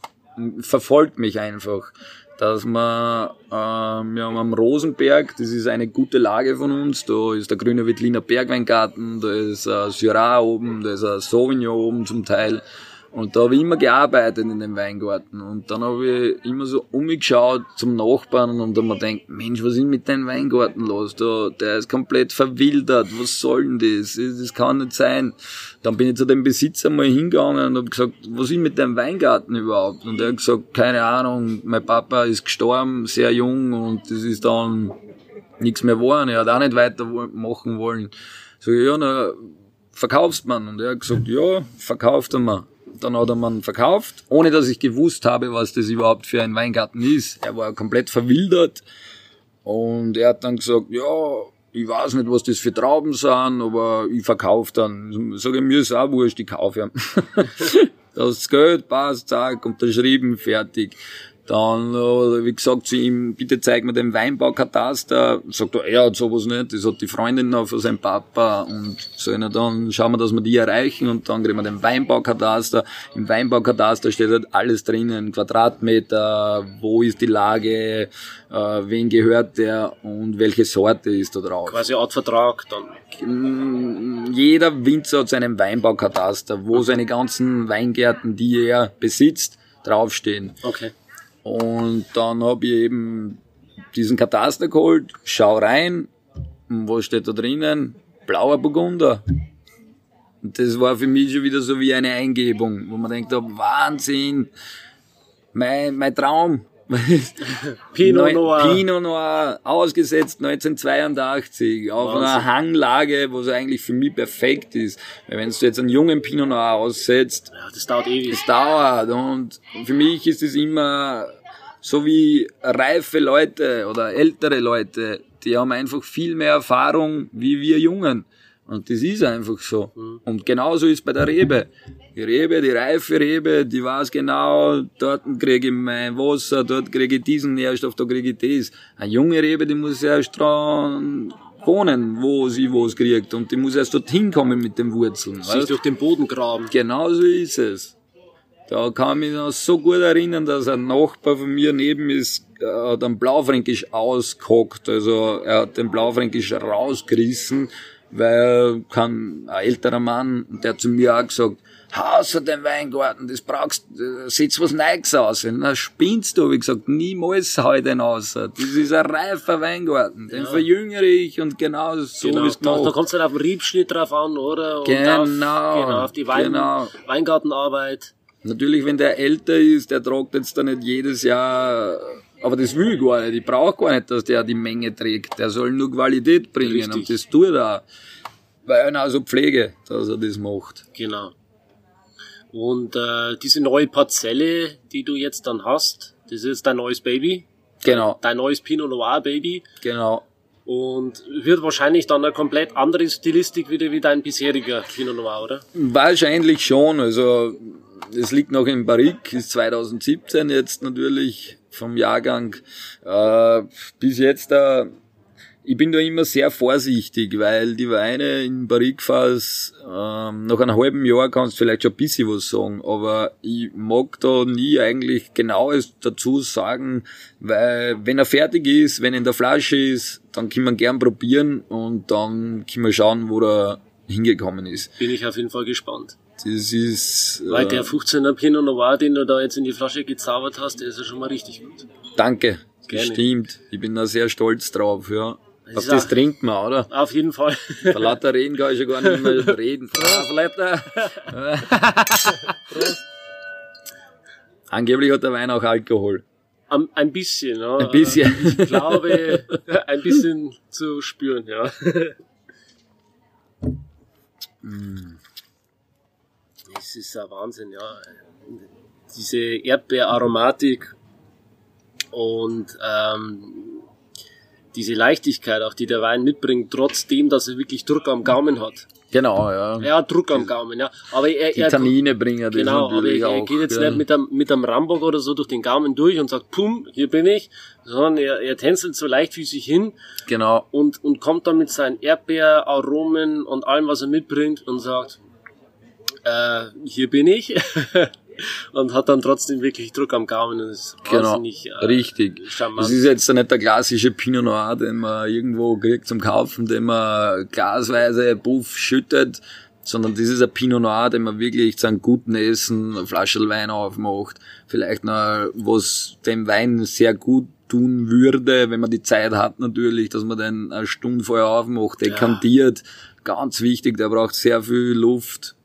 Speaker 2: verfolgt mich einfach dass man ähm, ja, am Rosenberg, das ist eine gute Lage von uns, da ist der grüne Wettliner Bergweingarten, da ist ein Syrah oben, da ist ein Sauvignon oben zum Teil und da habe ich immer gearbeitet in dem Weingarten. Und dann habe ich immer so umgeschaut zum Nachbarn und dann mir gedacht, Mensch, was ist mit deinem Weingarten los? Da, der ist komplett verwildert. Was soll denn das? Das kann nicht sein. Dann bin ich zu dem Besitzer mal hingegangen und habe gesagt, was ist mit deinem Weingarten überhaupt? Und er hat gesagt, keine Ahnung, mein Papa ist gestorben, sehr jung und das ist dann nichts mehr geworden. Er hat auch nicht weitermachen wollen. So, ja, na, verkaufst man? Und er hat gesagt, ja, verkauft er mal dann hat er man verkauft, ohne dass ich gewusst habe, was das überhaupt für ein Weingarten ist. Er war komplett verwildert und er hat dann gesagt, ja, ich weiß nicht, was das für Trauben sind, aber ich verkaufe dann. Sag ich, mir ist auch wurscht, ich kaufe. [laughs] das Geld passt, zack, unterschrieben, fertig. Dann, äh, wie gesagt, zu ihm, bitte zeig mir den Weinbaukataster. Sagt er, er hat sowas nicht, das hat die Freundin noch von seinem Papa und so, dann schauen wir, dass wir die erreichen und dann kriegen wir den Weinbaukataster. Im Weinbaukataster steht halt alles drinnen, Quadratmeter, wo ist die Lage, äh, wen gehört der und welche Sorte ist da drauf.
Speaker 1: Quasi Art Vertrag dann.
Speaker 2: Mm, Jeder Winzer hat seinen Weinbaukataster, wo seine ganzen Weingärten, die er besitzt, draufstehen.
Speaker 1: Okay.
Speaker 2: Und dann habe ich eben diesen Kataster geholt, schau rein, und was steht da drinnen? Blauer Burgunder. Und das war für mich schon wieder so wie eine Eingebung, wo man denkt, oh, Wahnsinn, mein, mein Traum. [laughs]
Speaker 1: Pinot Noir.
Speaker 2: Pinot Noir, ausgesetzt 1982, auf
Speaker 1: Wahnsinn.
Speaker 2: einer Hanglage, wo es eigentlich für mich perfekt ist. Weil wenn du jetzt einen jungen Pinot Noir aussetzt,
Speaker 1: Ja, das dauert ewig.
Speaker 2: es dauert und für mich ist es immer so wie reife Leute oder ältere Leute, die haben einfach viel mehr Erfahrung wie wir Jungen. Und das ist einfach so. Und genauso ist bei der Rebe. Die Rebe, die reife Rebe, die weiß genau, dort kriege ich mein Wasser, dort kriege ich diesen Nährstoff, da kriege ich das. Eine junge Rebe, die muss erst dran wohnen, wo sie was kriegt. Und die muss erst dorthin kommen mit den Wurzeln.
Speaker 1: Sich
Speaker 2: weißt?
Speaker 1: durch den Boden graben.
Speaker 2: Genau so ist es. Da kann ich mich noch so gut erinnern, dass ein Nachbar von mir neben ist, hat einen Blaufränkisch ausgehockt. Also er hat den Blaufränkisch rausgerissen, weil kann ein älterer Mann, der zu mir auch gesagt, außer den Weingarten, das brauchst, äh, setz was Neues aus. Na, spinnst du, ich gesagt, niemals hau ich den aus. Das ist ein reifer Weingarten, den verjüngere ich und genau so
Speaker 1: Genau,
Speaker 2: wie es
Speaker 1: da, da
Speaker 2: gemacht.
Speaker 1: kommt es halt auf den Riebschnitt drauf an, oder? Und
Speaker 2: Genau,
Speaker 1: auf, genau, auf die Wein,
Speaker 2: genau.
Speaker 1: Weingartenarbeit.
Speaker 2: Natürlich, wenn der älter ist, der tragt jetzt da nicht jedes Jahr, aber das will ich gar nicht. Ich brauche gar nicht, dass der die Menge trägt. Der soll nur Qualität bringen
Speaker 1: Richtig.
Speaker 2: und das tut er auch. Weil einer also Pflege, dass er das macht.
Speaker 1: Genau. Und äh, diese neue Parzelle, die du jetzt dann hast, das ist dein neues Baby.
Speaker 2: Genau,
Speaker 1: Dein neues Pinot Noir Baby.
Speaker 2: genau.
Speaker 1: Und wird wahrscheinlich dann eine komplett andere Stilistik wieder wie dein bisheriger Pinot Noir, oder?
Speaker 2: Wahrscheinlich schon. Also es liegt noch in Barrique, ist 2017 jetzt natürlich vom Jahrgang. Äh, bis jetzt da, ich bin da immer sehr vorsichtig, weil die Weine in Barrique-Fass ähm, nach einem halben Jahr kannst du vielleicht schon ein bisschen was sagen, aber ich mag da nie eigentlich genaues dazu sagen, weil wenn er fertig ist, wenn er in der Flasche ist, dann kann man gern probieren und dann kann man schauen, wo er hingekommen ist.
Speaker 1: Bin ich auf jeden Fall gespannt.
Speaker 2: Das ist.
Speaker 1: Weil
Speaker 2: Äh,
Speaker 1: der 15er Pinot Noir, den du da jetzt in die Flasche gezaubert hast, der ist ja schon mal richtig gut.
Speaker 2: danke.
Speaker 1: Gerne.
Speaker 2: stimmt. Ich bin da sehr stolz drauf, ja.
Speaker 1: Das
Speaker 2: Auf das trinkt man, oder?
Speaker 1: Auf jeden Fall.
Speaker 2: Vor lauter Reden kann ich schon gar nicht mehr [laughs] reden. Prost, Leute. Angeblich hat der Wein auch Alkohol.
Speaker 1: Am- ein bisschen, ja.
Speaker 2: Ein bisschen. [laughs]
Speaker 1: Ich glaube, ein bisschen zu spüren, ja. Es ist ein Wahnsinn, ja. Diese Erdbeeraromatik und ähm, diese Leichtigkeit, auch die der Wein mitbringt, trotzdem, dass er wirklich Druck am Gaumen hat.
Speaker 2: Genau, ja.
Speaker 1: Er hat Druck am Gaumen, ja. Aber er,
Speaker 2: Die
Speaker 1: er,
Speaker 2: Tannine bringen das
Speaker 1: Genau, aber er, er geht jetzt
Speaker 2: ja.
Speaker 1: nicht mit einem, mit einem Rambock oder so durch den Gaumen durch und sagt, pum, hier bin ich, sondern er, er tänzelt so leichtfüßig hin
Speaker 2: Genau.
Speaker 1: und, und kommt dann mit seinen Erdbeeraromen und allem, was er mitbringt und sagt, äh, hier bin ich. [laughs] und hat dann trotzdem wirklich Druck am Gaumen und ist
Speaker 2: Genau,
Speaker 1: wahnsinnig äh,
Speaker 2: richtig.
Speaker 1: charmant.
Speaker 2: Das ist jetzt nicht der klassische Pinot Noir, den man irgendwo kriegt zum Kaufen, den man glasweise Puff schüttet, sondern das ist ein Pinot Noir, den man wirklich zu einem guten Essen, eine Flasche Wein aufmacht, vielleicht noch was dem Wein sehr gut tun würde, wenn man die Zeit hat natürlich, dass man den eine Stunde vorher aufmacht, dekantiert. Ganz wichtig, der braucht sehr viel Luft.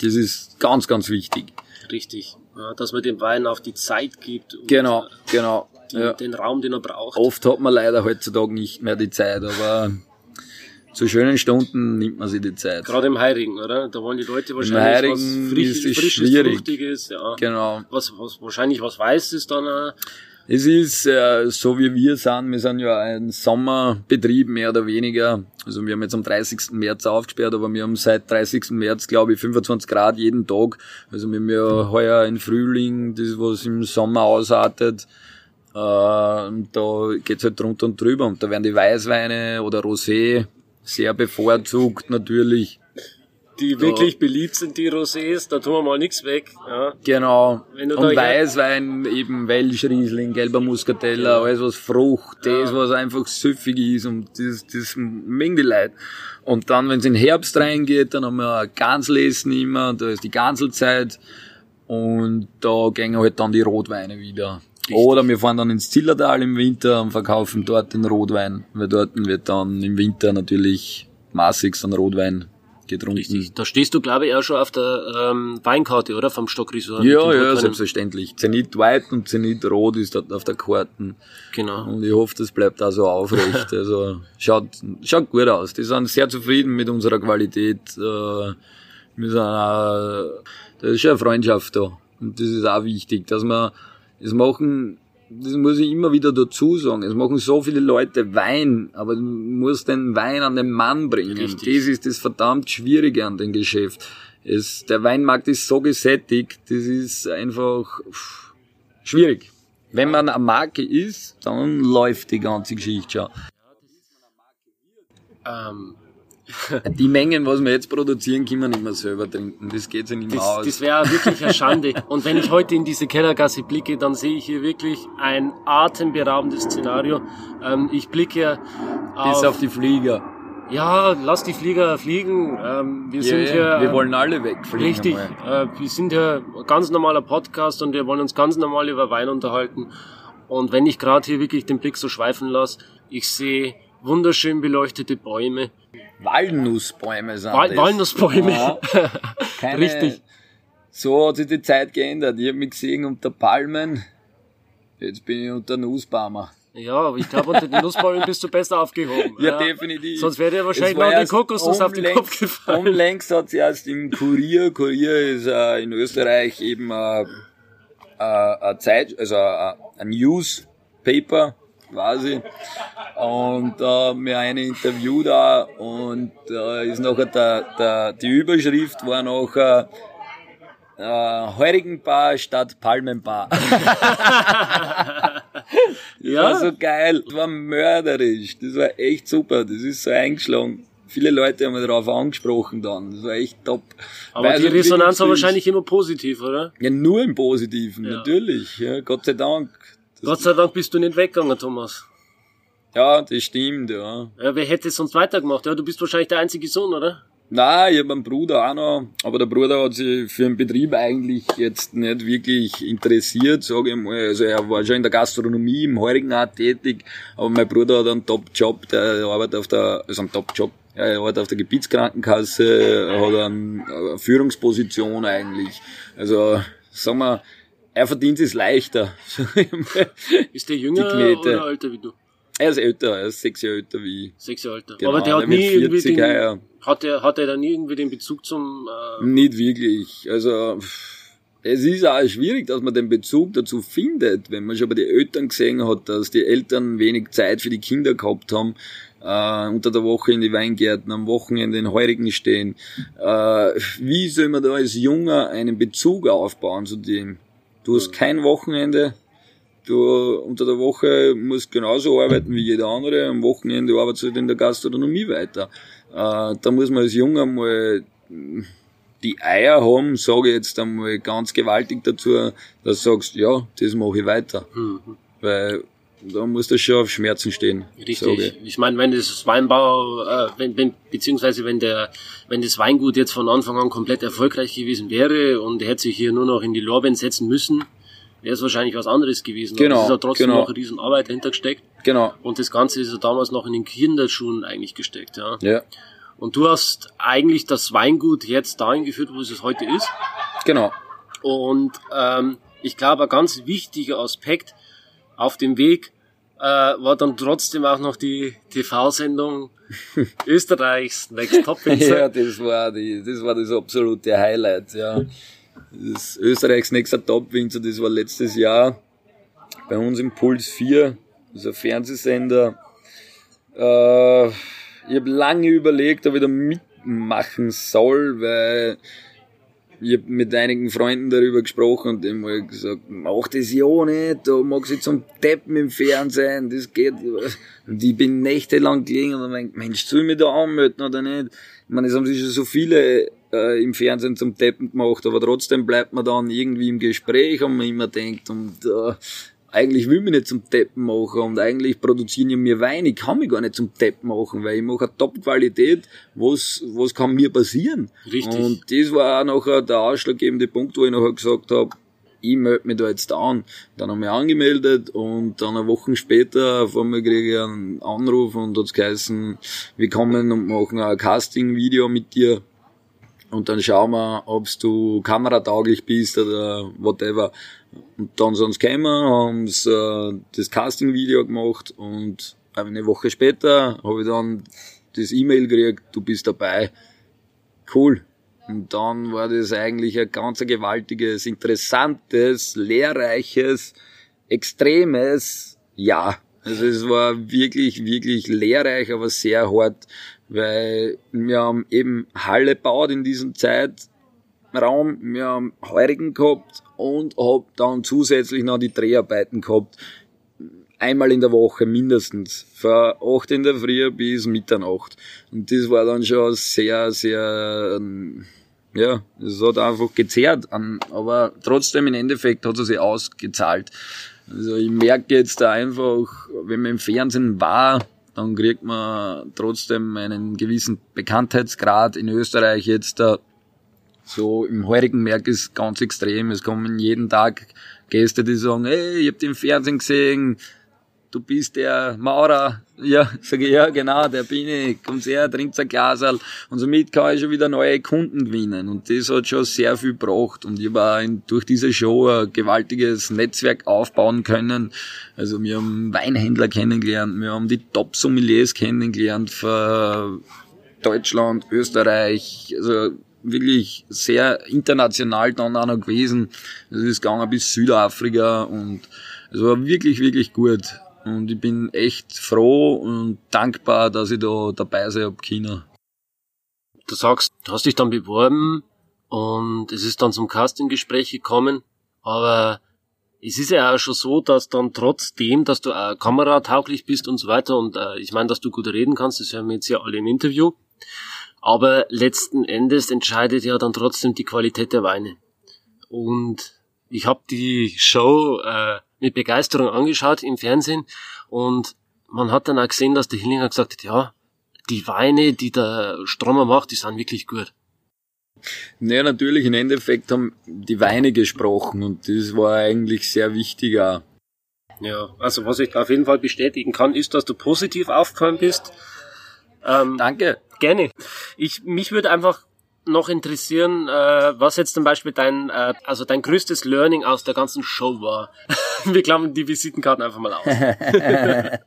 Speaker 2: Das ist ganz, ganz wichtig.
Speaker 1: Richtig. Dass man dem Wein auf die Zeit gibt und
Speaker 2: Genau, genau.
Speaker 1: die,
Speaker 2: Ja.
Speaker 1: den Raum, den er braucht.
Speaker 2: Oft hat man leider heutzutage nicht mehr die Zeit, aber zu schönen Stunden nimmt man sich die Zeit.
Speaker 1: Gerade im Heirigen, oder? Da wollen die Leute wahrscheinlich was frisch,
Speaker 2: ist es
Speaker 1: frisches,
Speaker 2: schwierig.
Speaker 1: fruchtiges, ja.
Speaker 2: Genau.
Speaker 1: Was, was, wahrscheinlich was Weißes dann, äh,
Speaker 2: Es ist äh, so wie wir sind, wir sind ja ein Sommerbetrieb mehr oder weniger. Also wir haben jetzt am 30. März aufgesperrt, aber wir haben seit 30. März, glaube ich, 25 Grad jeden Tag. Also wir haben ja heuer ein Frühling, das was im Sommer ausartet. Äh, da geht's halt drunter und drüber. Und da werden die Weißweine oder Rosé sehr bevorzugt natürlich
Speaker 1: die wirklich beliebt sind, die Rosés, da tun wir mal nichts weg. Ja.
Speaker 2: Genau.
Speaker 1: Wenn du
Speaker 2: und Weißwein, eben Welschriesling, gelber Muscatella, alles was Frucht, das was einfach süffig ist und das, das mögen die Leute. Und dann, wenn es in den Herbst reingeht, dann haben wir Ganslesen immer, da ist die Ganselzeit und da gehen halt dann die Rotweine wieder. Oder wir fahren dann ins Zillertal im Winter und verkaufen dort den Rotwein, weil dort wird dann im Winter natürlich maßigst an Rotwein getrunken.
Speaker 1: Richtig. Da stehst du, glaube ich, auch schon auf der ähm, Weinkarte, oder? Vom Stockresort.
Speaker 2: Ja, ja, selbstverständlich. Zenit White und Zenit Rot ist dort auf der Karten.
Speaker 1: Genau.
Speaker 2: Und ich hoffe, das bleibt auch so aufrecht. [laughs] Also schaut, schaut gut aus. Die sind sehr zufrieden mit unserer Qualität. Äh, Wir sind auch, da ist schon eine Freundschaft da. Und das ist auch wichtig, dass wir es machen, das muss ich immer wieder dazu sagen, es machen so viele Leute Wein, aber du musst den Wein an den Mann bringen.
Speaker 1: Richtig.
Speaker 2: Das ist das verdammt Schwierige an dem Geschäft. Es, der Weinmarkt ist so gesättigt, das ist einfach pff, schwierig. Wenn man eine Marke ist, dann läuft die ganze Geschichte schon.
Speaker 1: Ähm, [laughs]
Speaker 2: Die Mengen, was wir jetzt produzieren, können wir nicht mehr selber trinken. Das geht sich nicht mehr
Speaker 1: das,
Speaker 2: aus.
Speaker 1: das wäre wirklich eine Schande. [laughs] Und wenn ich heute in diese Kellergasse blicke, dann sehe ich hier wirklich ein atemberaubendes Szenario. Ähm, ich blicke
Speaker 2: Bis auf die Flieger.
Speaker 1: Ja, lass die Flieger fliegen. Ähm, wir sind
Speaker 2: Ja,
Speaker 1: hier.
Speaker 2: wir wollen alle wegfliegen.
Speaker 1: Richtig. Äh, wir sind ja ein ganz normaler Podcast und wir wollen uns ganz normal über Wein unterhalten. Und wenn ich gerade hier wirklich den Blick so schweifen lasse, ich sehe wunderschön beleuchtete Bäume.
Speaker 2: Walnussbäume sind
Speaker 1: Wal
Speaker 2: das.
Speaker 1: Walnussbäume.
Speaker 2: Ja. [laughs] Keine,
Speaker 1: Richtig.
Speaker 2: So hat sich die Zeit geändert. Ich habe mich gesehen unter Palmen. Jetzt bin ich unter Nussbaumer.
Speaker 1: Ja, aber ich glaube, unter den Nussbäumen bist du besser aufgehoben.
Speaker 2: Ja, definitiv.
Speaker 1: Sonst wäre dir wahrscheinlich noch den
Speaker 2: erst
Speaker 1: Kokosnuss auf den Kopf gefallen.
Speaker 2: Unlängst hat sie erst im Kurier, Kurier ist äh, in Österreich eben äh, äh, eine Zeit, also äh, ein Newspaper quasi. Und da haben wir eine Interview da und da ist nachher der, der, die Überschrift war nachher äh, Heurigenbar statt Palmenbar. [laughs]
Speaker 1: Ja.
Speaker 2: war so geil. Das war mörderisch. Das war echt super. Das ist so eingeschlagen. Viele Leute haben mich darauf angesprochen dann. Das war echt top.
Speaker 1: Aber
Speaker 2: Weil
Speaker 1: die
Speaker 2: so
Speaker 1: Resonanz war wahrscheinlich immer positiv, oder?
Speaker 2: Ja, nur im Positiven,
Speaker 1: Ja.
Speaker 2: natürlich. Ja, Gott sei Dank.
Speaker 1: Gott sei Dank bist du nicht weggegangen, Thomas.
Speaker 2: ja, das stimmt, ja.
Speaker 1: Ja, wer hätte es sonst weitergemacht? Ja, du bist wahrscheinlich der einzige Sohn, oder?
Speaker 2: Nein, ich habe einen Bruder auch noch, aber der Bruder hat sich für den Betrieb eigentlich jetzt nicht wirklich interessiert, sage ich mal. Also er war schon in der Gastronomie im Heurigen auch tätig, aber mein Bruder hat einen Top-Job, der arbeitet auf der, also einen Top-Job, er arbeitet auf der Gebietskrankenkasse, hat eine, eine Führungsposition eigentlich. Also, sagen wir, er verdient es leichter. [laughs]
Speaker 1: Ist der jünger oder älter wie du?
Speaker 2: er ist älter, er ist sechs Jahre älter wie ich.
Speaker 1: Sechs Jahre älter.
Speaker 2: Genau,
Speaker 1: Aber der hat nie irgendwie
Speaker 2: 40
Speaker 1: den,
Speaker 2: heuer.
Speaker 1: hat er, hat er da nie irgendwie den Bezug zum, äh,
Speaker 2: Nicht wirklich. Also es ist auch schwierig, dass man den Bezug dazu findet, wenn man schon bei den Eltern gesehen hat, dass die Eltern wenig Zeit für die Kinder gehabt haben, äh, unter der Woche in die Weingärten, am Wochenende in Heurigen stehen. Äh, wie soll man da als Junger einen Bezug aufbauen zu dem? Du hast kein Wochenende, du unter der Woche musst genauso arbeiten wie jeder andere, am Wochenende arbeitest du halt in der Gastronomie weiter. Äh, da muss man als Junger mal die Eier haben, sage ich jetzt einmal ganz gewaltig dazu, dass du sagst, ja, das mache ich weiter.
Speaker 1: hm,
Speaker 2: Weil da muss das schon auf Schmerzen stehen.
Speaker 1: richtig.
Speaker 2: ich.
Speaker 1: Ich meine, wenn das Weinbau, äh, wenn, wenn, beziehungsweise wenn der, wenn das Weingut jetzt von Anfang an komplett erfolgreich gewesen wäre und er hätte sich hier nur noch in die Lorbeeren setzen müssen, wäre es wahrscheinlich was anderes gewesen.
Speaker 2: Genau,
Speaker 1: Aber es ist ja trotzdem
Speaker 2: genau.
Speaker 1: noch eine riesen Arbeit dahinter gesteckt.
Speaker 2: Genau.
Speaker 1: Und das Ganze ist ja damals noch in den Kinderschuhen eigentlich gesteckt, ja.
Speaker 2: Ja,
Speaker 1: Und du hast eigentlich das Weingut jetzt dahin geführt, wo es es heute ist.
Speaker 2: genau.
Speaker 1: Und ähm, ich glaube, ein ganz wichtiger Aspekt auf dem Weg äh, war dann trotzdem auch noch die TV-Sendung [laughs] Österreichs Next Top
Speaker 2: Ja,
Speaker 1: Winzer.
Speaker 2: das war die, das war das absolute Highlight, ja. Das Österreichs nächster Top-Winzer, das war letztes Jahr. bei uns im Puls 4, also Fernsehsender. Äh, ich habe lange überlegt, ob ich da mitmachen soll, weil ich habe mit einigen Freunden darüber gesprochen und mal gesagt, mach das ja nicht, da mag ich zum Deppen im Fernsehen, das geht. Und ich bin nächtelang gelegen und mein Mensch, soll ich mich da anmelden oder nicht? Ich meine, es haben sich schon so viele äh, im Fernsehen zum Deppen gemacht, aber trotzdem bleibt man dann irgendwie im Gespräch und man immer denkt und äh, eigentlich will ich mich nicht zum Deppen machen und eigentlich produzieren ja mir Wein. Ich kann mich gar nicht zum Deppen machen, weil ich mache eine Top-Qualität. Was, was kann mir passieren?
Speaker 1: Richtig.
Speaker 2: Und das war auch nachher der ausschlaggebende Punkt, wo ich nachher gesagt habe, ich melde mich da jetzt an. Dann haben wir angemeldet und dann eine Woche später auf einmal kriege ich einen Anruf und hat's geheißen, wir kommen und machen ein Casting-Video mit dir und dann schauen wir, ob du kameratauglich bist oder whatever. Und dann sind sie gekommen, haben äh, das Casting-Video gemacht und eine Woche später habe ich dann das E-Mail gekriegt, du bist dabei. Cool. Und dann war das eigentlich ein ganz gewaltiges, interessantes, lehrreiches, extremes Jahr. Also es war wirklich, wirklich lehrreich, aber sehr hart, weil wir haben eben Halle baut in diesem Zeitraum, wir haben Heurigen gehabt und hab dann zusätzlich noch die Dreharbeiten gehabt. Einmal in der Woche mindestens. Von 8 in der Früh bis Mitternacht. Und das war dann schon sehr, sehr, ähm, ja, es hat einfach gezehrt. Aber trotzdem im Endeffekt hat es sich ausgezahlt. Also ich merke jetzt da einfach, wenn man im Fernsehen war, dann kriegt man trotzdem einen gewissen Bekanntheitsgrad in Österreich jetzt da so im heurigen Merk ist ganz extrem. Es kommen jeden Tag Gäste, die sagen, hey, ich hab den Fernsehen gesehen, du bist der Maurer. Ja, [laughs] sage ich, ja, genau, der bin ich. Kommt her, trinkt ein Glasal. Und somit kann ich schon wieder neue Kunden gewinnen. Und das hat schon sehr viel gebracht. Und ich war durch diese Show ein gewaltiges Netzwerk aufbauen können. Also wir haben Weinhändler kennengelernt, wir haben die Top-Sommeliers kennengelernt für Deutschland, Österreich, also wirklich sehr international dann auch noch gewesen. Es ist gegangen bis Südafrika und es war wirklich, wirklich gut. Und ich bin echt froh und dankbar, dass ich da dabei sein ab China.
Speaker 1: Du sagst, du hast dich dann beworben und es ist dann zum Castinggespräch gekommen, aber es ist ja auch schon so, dass dann trotzdem, dass du auch kameratauglich bist und so weiter und äh, ich meine, dass du gut reden kannst, das hören wir jetzt ja alle im Interview, aber letzten Endes entscheidet ja dann trotzdem die Qualität der Weine. Und ich habe die Show äh, mit Begeisterung angeschaut im Fernsehen und man hat dann auch gesehen, dass der Hillinger gesagt hat, ja, die Weine, die der Stromer macht, die sind wirklich gut.
Speaker 2: Naja, natürlich, im Endeffekt haben die Weine gesprochen und das war eigentlich sehr wichtig auch.
Speaker 1: Ja, also was ich auf jeden Fall bestätigen kann, ist, dass du positiv aufgefallen bist.
Speaker 2: Ähm, Danke.
Speaker 1: Gerne. Ich, mich würde einfach noch interessieren, äh, was jetzt zum Beispiel dein, äh, also dein größtes Learning aus der ganzen Show war. [laughs] Wir klammern die Visitenkarten einfach mal aus. [laughs]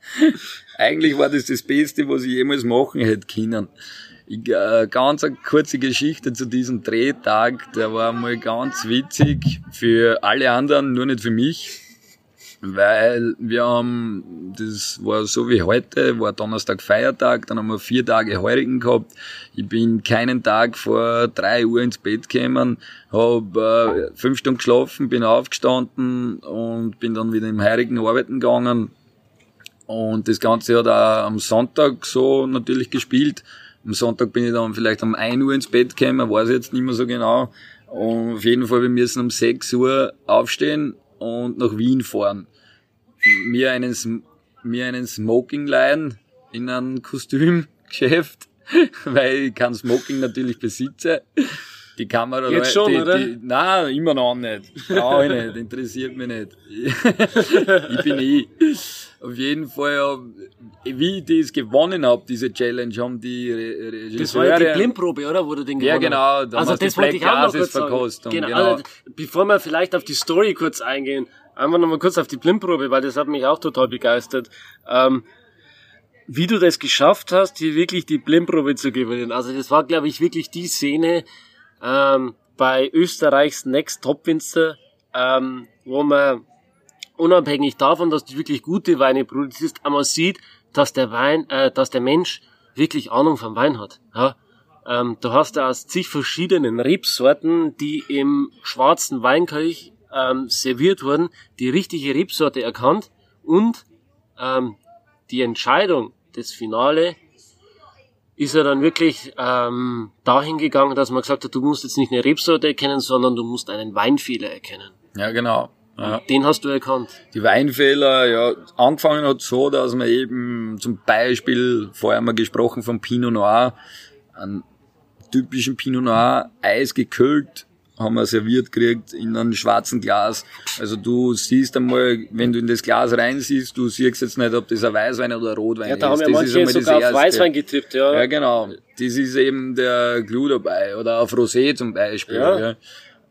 Speaker 2: Eigentlich war das das Beste, was ich jemals machen hätte können. Ich, äh, ganz eine kurze Geschichte zu diesem Drehtag, der war mal ganz witzig für alle anderen, nur nicht für mich weil wir haben, das war so wie heute, war Donnerstag Feiertag, dann haben wir vier Tage Heurigen gehabt. Ich bin keinen Tag vor drei Uhr ins Bett gekommen, habe äh, fünf Stunden geschlafen, bin aufgestanden und bin dann wieder im Heurigen arbeiten gegangen. Und das Ganze hat auch am Sonntag so natürlich gespielt. Am Sonntag bin ich dann vielleicht um ein Uhr ins Bett gekommen, weiß ich jetzt nicht mehr so genau. Und auf jeden Fall, wir müssen um sechs Uhr aufstehen und nach Wien fahren. Mir einen, mir einen Smoking leihen in einem Kostümgeschäft, [laughs] weil ich kein Smoking natürlich besitze. Die Kamera
Speaker 1: Jetzt schon,
Speaker 2: die,
Speaker 1: oder?
Speaker 2: Die, nein, immer noch nicht. Brauche ich nicht, interessiert mich nicht. [laughs] ich bin ich. Auf jeden Fall, wie ich das gewonnen habe, diese Challenge, haben die Re Regisseure...
Speaker 1: Das war ja die Blindprobe, oder? Wo du den
Speaker 2: Ja,
Speaker 1: gewonnen
Speaker 2: genau.
Speaker 1: hast.
Speaker 2: Da
Speaker 1: Also das wollte ich auch noch kurz sagen. Genau.
Speaker 2: genau.
Speaker 1: Also, bevor wir vielleicht auf die Story kurz eingehen, einfach nochmal kurz auf die Blindprobe, weil das hat mich auch total begeistert. Ähm, wie du das geschafft hast, hier wirklich die Blindprobe zu gewinnen. Also das war, glaube ich, wirklich die Szene ähm, bei Österreichs Next Top Winzer, ähm, wo man unabhängig davon, dass du wirklich gute Weine produzierst, man sieht, dass der Wein, äh, dass der Mensch wirklich Ahnung vom Wein hat. Ja? Ähm, du hast ja aus zig verschiedenen Rebsorten, die im schwarzen Weinkelch ähm, serviert wurden, die richtige Rebsorte erkannt und ähm, die Entscheidung, das Finale, ist er dann wirklich ähm, dahin gegangen, dass man gesagt hat, du musst jetzt nicht eine Rebsorte erkennen, sondern du musst einen Weinfehler erkennen.
Speaker 2: Ja, genau. Ja.
Speaker 1: Den hast du erkannt.
Speaker 2: Die Weinfehler, ja, angefangen hat so, dass man eben zum Beispiel, vorher haben wir gesprochen vom Pinot Noir, einen typischen Pinot Noir, Eis gekühlt, haben wir serviert gekriegt in einem schwarzen Glas. Also du siehst einmal, wenn du in das Glas reinsiehst, du siehst jetzt nicht, ob das ein Weißwein oder ein Rotwein
Speaker 1: Ja, da
Speaker 2: ist.
Speaker 1: haben ja
Speaker 2: das
Speaker 1: manche sogar auf
Speaker 2: Erste.
Speaker 1: Weißwein getippt, ja.
Speaker 2: Ja, genau. Das ist eben der Clou dabei. Oder auf Rosé zum Beispiel.
Speaker 1: Ja.
Speaker 2: Ja.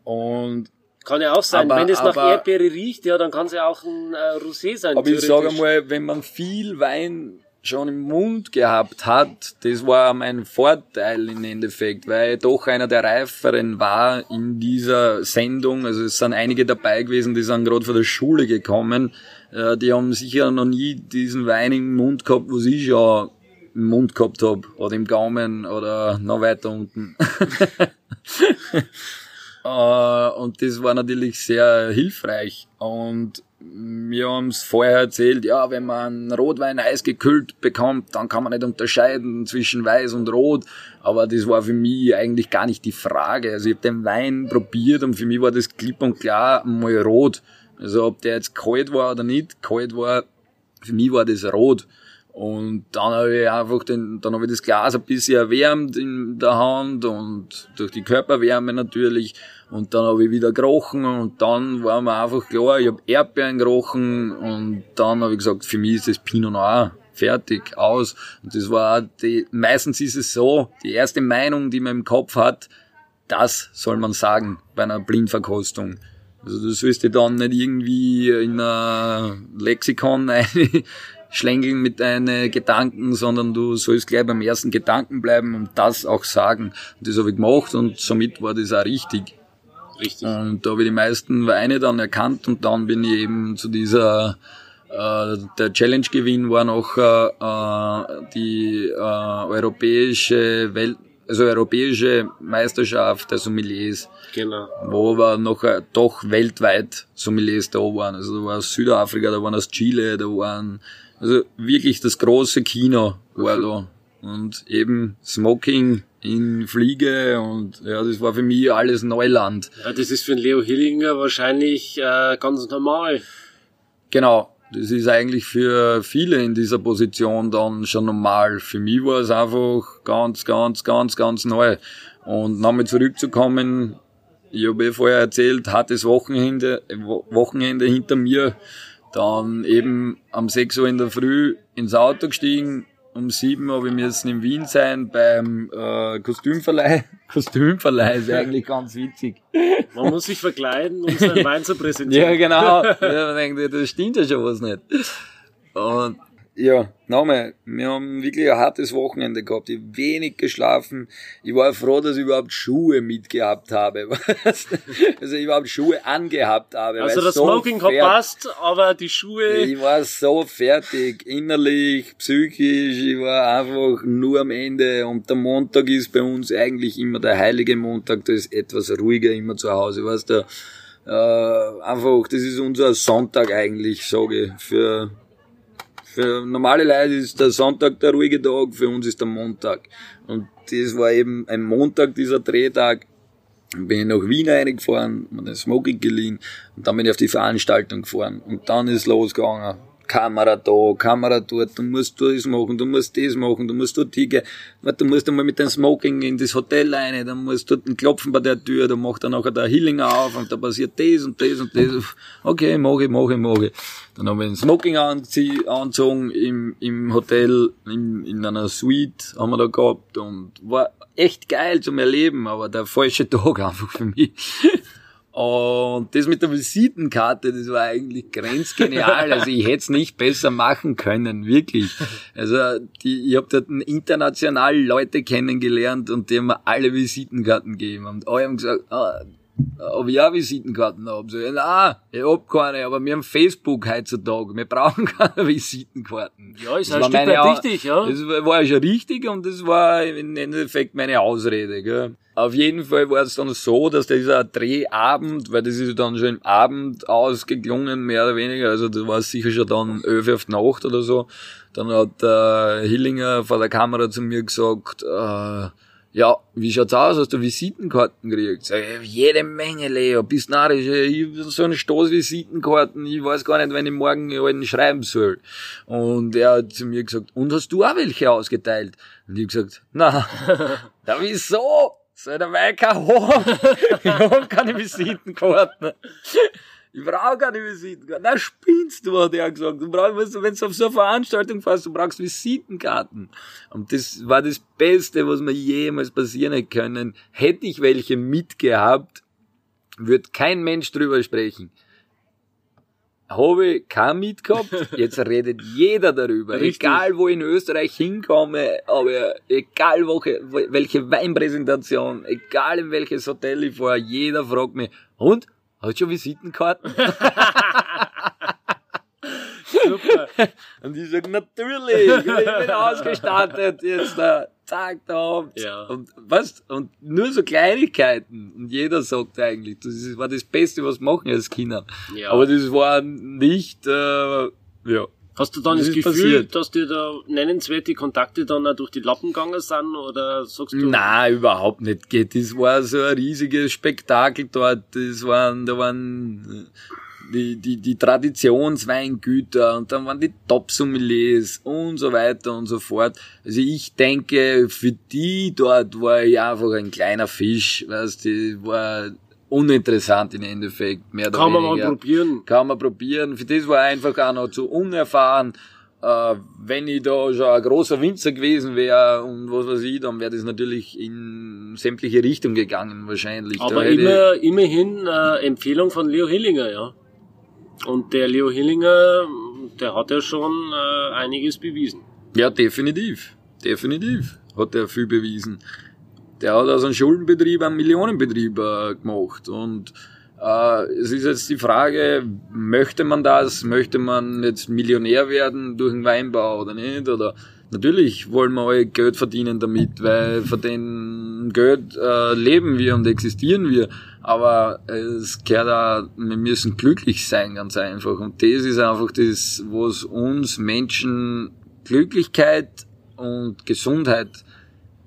Speaker 2: Und
Speaker 1: Kann ja auch sein.
Speaker 2: Aber-
Speaker 1: Wenn es nach Erdbeere riecht, ja, dann kann es ja auch ein äh, Rosé sein.
Speaker 2: Aber ich sage mal, wenn man viel Wein schon im Mund gehabt hat, das war mein Vorteil im Endeffekt, weil ich doch einer der Reiferen war in dieser Sendung. Also es sind einige dabei gewesen, die sind gerade von der Schule gekommen. Äh, Die haben sicher noch nie diesen Wein im Mund gehabt, was ich schon im Mund gehabt hab oder im Gaumen oder noch weiter unten. [laughs] Äh, und das war natürlich sehr hilfreich. Und wir haben es vorher erzählt, ja, wenn man Rotwein eisgekühlt bekommt, dann kann man nicht unterscheiden zwischen weiß und rot. Aber das war für mich eigentlich gar nicht die Frage. Also ich habe den Wein probiert und für mich war das klipp und klar mal rot. Also ob der jetzt kalt war oder nicht, kalt war, für mich war das rot. Und dann habe ich einfach den, dann habe ich das Glas ein bisschen erwärmt in der Hand und durch die Körperwärme natürlich. Und dann habe ich wieder gerochen und dann war mir einfach klar, ich habe Erdbeeren gerochen und dann habe ich gesagt, für mich ist das Pinot Noir fertig, aus. Und das war die, meistens ist es so, die erste Meinung, die man im Kopf hat, das soll man sagen bei einer Blindverkostung. Also du sollst dir dann nicht irgendwie in ein Lexikon [laughs] schlängeln mit deinen Gedanken, sondern du sollst gleich beim ersten Gedanken bleiben und das auch sagen. Und das habe ich gemacht und somit war das auch richtig.
Speaker 1: Richtig.
Speaker 2: Und da habe ich die meisten Weine dann erkannt und dann bin ich eben zu dieser äh, der Challenge-Gewinn war noch äh, die äh, europäische Welt, also europäische Meisterschaft der Sommeliers,
Speaker 1: Genau.
Speaker 2: wo aber noch äh, doch weltweit Sommeliers da waren. Also da war aus Südafrika, da waren aus Chile, da waren also wirklich das große Kino war da. Und eben Smoking in Fliege und ja, das war für mich alles Neuland.
Speaker 1: Ja, das ist für den Leo Hillinger wahrscheinlich äh, ganz normal.
Speaker 2: Genau. Das ist eigentlich für viele in dieser Position dann schon normal. Für mich war es einfach ganz, ganz, ganz, ganz neu. Und nochmal zurückzukommen, ich habe eh vorher erzählt, hartes Wochenende, Wo- Wochenende hinter mir. Dann eben am 6 Uhr in der Früh ins Auto gestiegen. Um 7 habe ich müssen in Wien sein beim äh, Kostümverleih. [laughs] Kostümverleih ist eigentlich ganz witzig.
Speaker 1: Man muss sich verkleiden, um seinen Wein zu präsentieren.
Speaker 2: Ja, genau. [laughs] Ja, man denkt, das stimmt ja schon was nicht. Und ja, nochmal, wir haben wirklich ein hartes Wochenende gehabt. Ich hab wenig geschlafen. Ich war froh, dass ich überhaupt Schuhe mitgehabt habe. [laughs] also ich überhaupt Schuhe angehabt habe.
Speaker 1: Also das
Speaker 2: so
Speaker 1: Smoking hat passt, aber die Schuhe.
Speaker 2: Ich war so fertig, innerlich, psychisch. Ich war einfach nur am Ende. Und der Montag ist bei uns eigentlich immer der heilige Montag. Da ist etwas ruhiger immer zu Hause. Weißt du, äh, einfach, das ist unser Sonntag eigentlich, sage ich. Für, für normale Leute ist der Sonntag der ruhige Tag, für uns ist der Montag. Und das war eben ein Montag, dieser Drehtag. Dann bin ich nach Wien reingefahren, mir den Smoking geliehen und dann bin ich auf die Veranstaltung gefahren. Und dann ist losgegangen. Kamera da, Kamera dort, du musst das machen, du musst das machen, du musst dort hingehen. Du musst einmal mit dem Smoking in das Hotel rein, dann musst du dort klopfen bei der Tür, da macht dann nachher der Hillinger auf und da passiert das und das und das. Okay, mach ich, mach ich, mach ich. Dann haben wir ein Smoking angezogen im, im Hotel, in, in einer Suite haben wir da gehabt und war echt geil zum Erleben, aber der falsche Tag [laughs] einfach für mich. Und das mit der Visitenkarte, das war eigentlich grenzgenial. [laughs] Also ich hätte es nicht besser machen können, wirklich. Also die, ich habe dort international Leute kennengelernt und die haben mir alle Visitenkarten gegeben. Und alle haben gesagt, ah, ob ich auch Visitenkarten habe. So, nein, ich hab keine, aber wir haben Facebook heutzutage. Wir brauchen [laughs] keine Visitenkarten.
Speaker 1: Ja, ist
Speaker 2: Das
Speaker 1: ein
Speaker 2: war
Speaker 1: Stück weit richtig, ja.
Speaker 2: Das war ja schon richtig und das war im Endeffekt meine Ausrede. Gell. Auf jeden Fall war es dann so, dass dieser Drehabend, weil das ist dann schon im Abend ausgeklungen, mehr oder weniger, also das war sicher schon dann 11 auf die Nacht oder so. Dann hat der Hillinger vor der Kamera zu mir gesagt, äh, ja, wie schaut's aus? Hast du Visitenkarten gekriegt? Sag ich, jede Menge, Leo, bist narrisch. Ich so einen Stoß Visitenkarten, ich weiß gar nicht, wenn ich morgen einen schreiben soll. Und er hat zu mir gesagt, und hast du auch welche ausgeteilt? Und ich hab gesagt, na, [laughs] da wieso? Soll der Weiker haben? [laughs] Ich hab keine Visitenkarten. Ich brauche keine Visitenkarten. Na, spinnst du, hat er gesagt. Du brauchst, wenn du auf so eine Veranstaltung fährst, du brauchst Visitenkarten. Und das war das Beste, was mir jemals passieren hätte können. Hätte ich welche mitgehabt, würde kein Mensch drüber sprechen. Habe ich kein mitgehabt, jetzt redet jeder darüber.
Speaker 1: Richtig.
Speaker 2: Egal wo ich in Österreich hinkomme, aber egal welche, welche Weinpräsentation, egal in welches Hotel ich fahre, jeder fragt mich, und? Hast du schon Visitenkarten? [laughs]
Speaker 1: Super. [laughs]
Speaker 2: Und ich sag, natürlich, ich bin [laughs] ausgestattet, jetzt da, zack, da.
Speaker 1: Ja.
Speaker 2: Und was? Und nur so Kleinigkeiten. Und jeder sagt eigentlich, das war das Beste, was wir machen als Kinder.
Speaker 1: Ja.
Speaker 2: Aber das war nicht, äh, ja.
Speaker 1: Hast du dann
Speaker 2: Das
Speaker 1: das, Gefühl,
Speaker 2: passiert.
Speaker 1: dass dir da nennenswerte Kontakte dann auch durch die Lappen gegangen sind? Oder sagst du,
Speaker 2: Nein, überhaupt nicht. Geht. Das war so ein riesiges Spektakel dort. Das waren, da waren äh, die, die, die Traditionsweingüter und dann waren die Top-Sommeliers und so weiter und so fort. Also ich denke, für die dort war ich einfach ein kleiner Fisch, weißt du, war uninteressant im Endeffekt, mehr oder
Speaker 1: kann man mal probieren?
Speaker 2: kann man probieren. Für das war einfach auch noch zu unerfahren. Äh, wenn ich da schon ein großer Winzer gewesen wäre und was weiß ich, dann wäre das natürlich in sämtliche Richtungen gegangen wahrscheinlich.
Speaker 1: Aber immer, immerhin äh, Empfehlung von Leo Hillinger, ja. Und der Leo Hillinger, der hat ja schon äh, einiges bewiesen.
Speaker 2: ja, definitiv. Definitiv hat er viel bewiesen. Der hat aus einem Schuldenbetrieb einen Millionenbetrieb äh, gemacht und äh, es ist jetzt die Frage, möchte man das? Möchte man jetzt Millionär werden durch den Weinbau oder nicht? Oder natürlich wollen wir alle Geld verdienen damit, weil von dem Geld äh, leben wir und existieren wir. Aber es gehört auch, wir müssen glücklich sein, ganz einfach. Und das ist einfach das, was uns Menschen Glücklichkeit und Gesundheit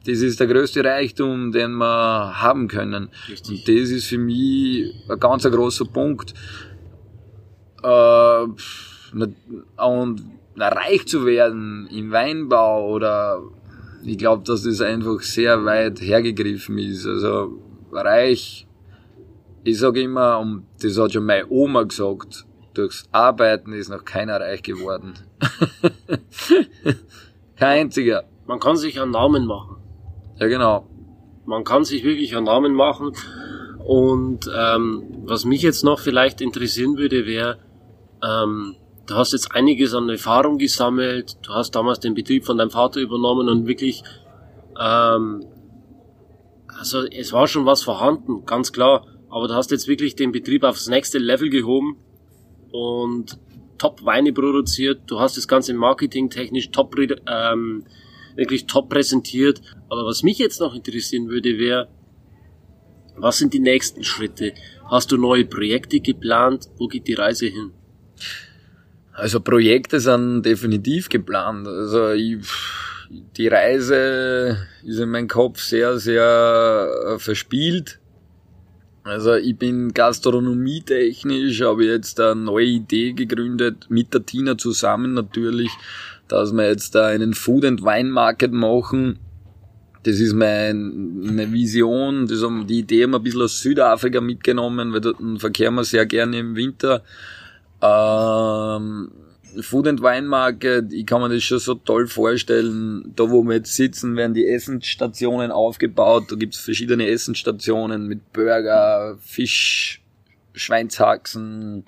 Speaker 2: das ist der größte Reichtum, den wir haben können.
Speaker 1: Richtig.
Speaker 2: Und das ist für mich ein ganz großer Punkt. Äh, und reich zu werden im Weinbau oder ich glaube, dass das einfach sehr weit hergegriffen ist. Also reich, ich sage immer, und das hat schon meine Oma gesagt, durchs Arbeiten ist noch keiner reich geworden. [laughs] Kein einziger.
Speaker 1: Man kann sich einen Namen machen.
Speaker 2: Ja, genau.
Speaker 1: Man kann sich wirklich einen Namen machen. Und ähm, was mich jetzt noch vielleicht interessieren würde, wäre, ähm, du hast jetzt einiges an Erfahrung gesammelt, du hast damals den Betrieb von deinem Vater übernommen und wirklich, ähm, also es war schon was vorhanden, ganz klar, aber du hast jetzt wirklich den Betrieb aufs nächste Level gehoben und top Weine produziert, du hast das Ganze marketingtechnisch top, ähm, wirklich top präsentiert. Aber was mich jetzt noch interessieren würde, wäre, was sind die nächsten Schritte? Hast du neue Projekte geplant? Wo geht die Reise hin?
Speaker 2: Also Projekte sind definitiv geplant. Also ich, die Reise ist in meinem Kopf sehr, sehr äh, verspielt. Also ich bin gastronomietechnisch, habe jetzt eine neue Idee gegründet, mit der Tina zusammen natürlich, dass wir jetzt da einen Food and Wine Market machen. Das ist mein, meine Vision, das haben, die Idee haben wir ein bisschen aus Südafrika mitgenommen, weil dort verkehren wir sehr gerne im Winter. Ähm, Food and Wine Market, ich kann mir das schon so toll vorstellen. Da, wo wir jetzt sitzen, werden die Essensstationen aufgebaut. Da gibt's verschiedene Essensstationen mit Burger, Fisch, Schweinshaxen,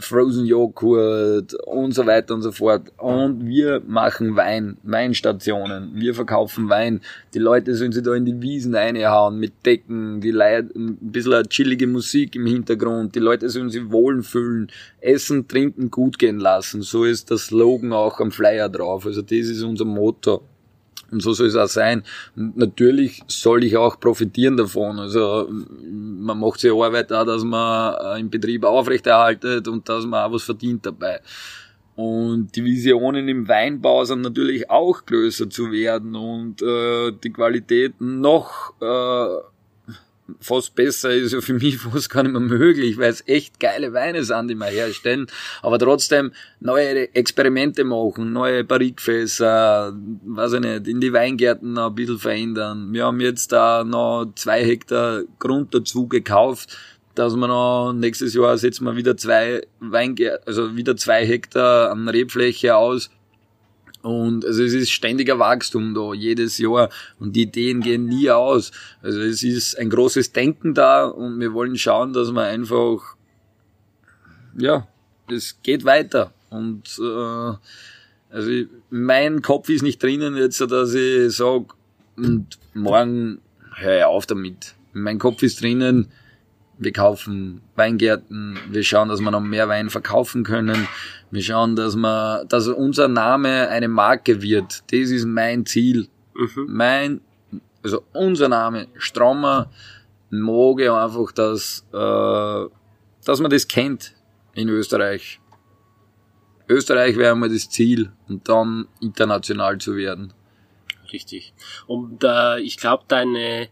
Speaker 2: Frozen Joghurt und so weiter und so fort. Und wir machen Wein, Weinstationen. Wir verkaufen Wein. Die Leute sollen sich da in die Wiesen reinhauen mit Decken, die Leute, ein bisschen chillige Musik im Hintergrund. Die Leute sollen sich wohlfühlen, essen, trinken, gut gehen lassen. So ist der Slogan auch am Flyer drauf. Also das ist unser Motto. Und so soll es auch sein. Und natürlich soll ich auch profitieren davon. Also man macht sich Arbeit auch, dass man äh, im Betrieb aufrechterhaltet und dass man auch was verdient dabei. Und die Visionen im Weinbau sind natürlich auch größer zu werden und äh, die Qualität noch äh, fast besser ist ja für mich [laughs] fast gar nicht mehr möglich, weil es echt geile Weine sind, die wir herstellen. Aber trotzdem neue Experimente machen, neue Barrikfässer, weiß ich nicht, in die Weingärten noch ein bisschen verändern. Wir haben jetzt da noch zwei Hektar Grund dazu gekauft, dass wir noch nächstes Jahr setzen wir wieder zwei Weingärten, also wieder zwei Hektar an Rebfläche aus und also es ist ständiger Wachstum da, jedes Jahr. Und die Ideen gehen nie aus. Also es ist ein großes Denken da und wir wollen schauen, dass wir einfach, ja, es geht weiter. Und äh, also mein Kopf ist nicht drinnen jetzt, dass ich sage, und morgen höre ich auf damit. Mein Kopf ist drinnen, wir kaufen Weingärten, wir schauen, dass wir noch mehr Wein verkaufen können. Wir schauen, dass wir, dass unser Name eine Marke wird. Das ist mein Ziel. Mhm. Mein, also unser Name, Strommer, ich einfach, dass, äh, dass man das kennt in Österreich. Österreich wäre einmal das Ziel und dann international zu werden.
Speaker 1: Richtig. Und äh, ich glaube, deine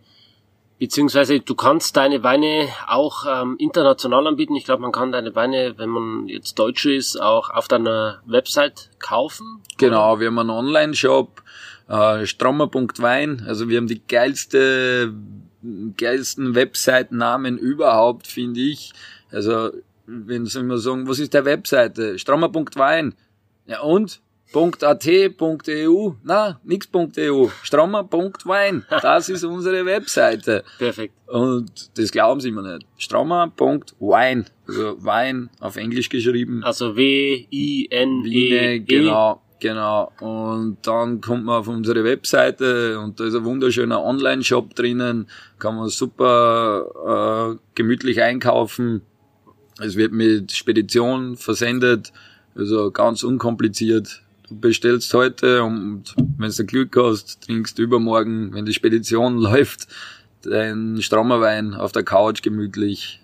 Speaker 1: Beziehungsweise du kannst deine Weine auch ähm, international anbieten. Ich glaube, man kann deine Weine, wenn man jetzt Deutsche ist, auch auf deiner Website kaufen.
Speaker 2: Genau, wir haben einen Online-Shop, äh, strommer.wein. Also wir haben die geilste, geilsten Website-Namen überhaupt, finde ich. Also wenn sie immer sagen, was ist der Webseite? Strommer.wein. Ja und? .at.eu, na, nix.eu, strommer.wein, das ist unsere Webseite.
Speaker 1: Perfekt.
Speaker 2: Und das glauben sie mir nicht. Strommer.wine, also Wein auf Englisch geschrieben.
Speaker 1: Also W-I-N-E.
Speaker 2: -E. Genau, genau. Und dann kommt man auf unsere Webseite und da ist ein wunderschöner Online-Shop drinnen, kann man super äh, gemütlich einkaufen. Es wird mit Spedition versendet, also ganz unkompliziert bestellst heute und wenn du Glück hast, trinkst übermorgen, wenn die Spedition [laughs] läuft, dein Strommerwein auf der Couch gemütlich.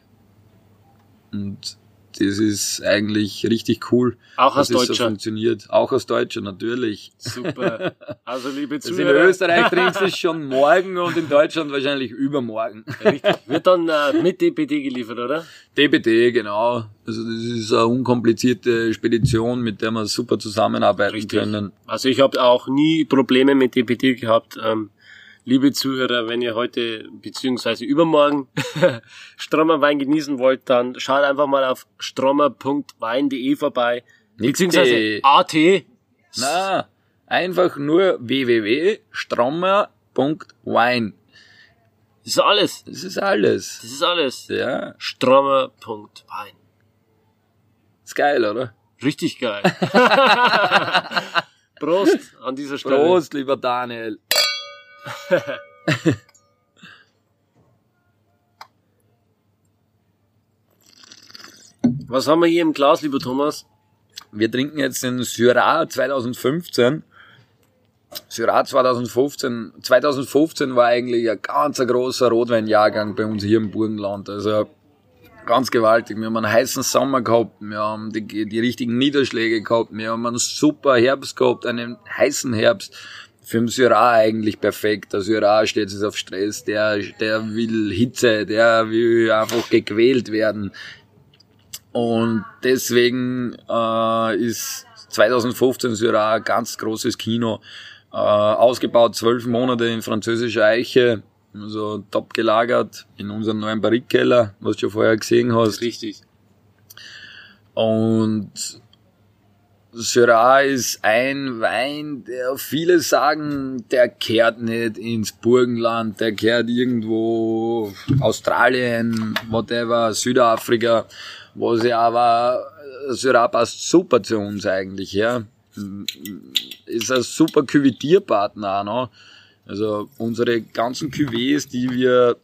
Speaker 2: Und das ist eigentlich richtig cool.
Speaker 1: Auch als Deutscher.
Speaker 2: So funktioniert. Auch als Deutscher, natürlich.
Speaker 1: Super. [laughs] Also liebe
Speaker 2: also Zuhörer. in Österreich trinkst du es schon [laughs] morgen und in Deutschland wahrscheinlich übermorgen.
Speaker 1: Richtig. Wird dann äh, mit DPD geliefert, oder?
Speaker 2: DPD, genau. Also das ist eine unkomplizierte Spedition, mit der wir super zusammenarbeiten Richtig. können.
Speaker 1: Also ich habe auch nie Probleme mit DPD gehabt. Ähm, liebe Zuhörer, wenn ihr heute beziehungsweise übermorgen [laughs] Strommer Wein genießen wollt, dann schaut einfach mal auf strommer.wein.de vorbei. Beziehungsweise AT.
Speaker 2: Na, einfach nur www.strommer.wein.
Speaker 1: Das ist alles.
Speaker 2: Das ist alles.
Speaker 1: Das ist alles.
Speaker 2: Ja.
Speaker 1: Strommer.wein.
Speaker 2: Ist geil, oder?
Speaker 1: Richtig geil. [laughs] [laughs] Prost an dieser Stelle.
Speaker 2: Prost, lieber Daniel. [laughs]
Speaker 1: Was haben wir hier im Glas, lieber Thomas?
Speaker 2: Wir trinken jetzt den Syrah 2015. Syrah 2015. 2015 war eigentlich ein ganz großer Rotweinjahrgang bei uns hier im Burgenland. Also ganz gewaltig. Wir haben einen heißen Sommer gehabt, wir haben die, die richtigen Niederschläge gehabt, wir haben einen super Herbst gehabt, einen heißen Herbst für den Syrah eigentlich perfekt. Der Syrah steht sich auf Stress, der, der will Hitze, der will einfach gequält werden. Und deswegen äh, ist 2015 Syrah ganz großes Kino. Äh, ausgebaut zwölf Monate in französischer Eiche, also top gelagert in unserem neuen Barrikkeller, was du schon vorher gesehen hast.
Speaker 1: Richtig.
Speaker 2: Und Syrah ist ein Wein, der viele sagen, der kehrt nicht ins Burgenland, der kehrt irgendwo Australien, whatever, Südafrika, was ich aber Syrah passt super zu uns eigentlich, ja. Ist ein super Küvitierpartner auch noch. Also unsere ganzen Cuvées, die wir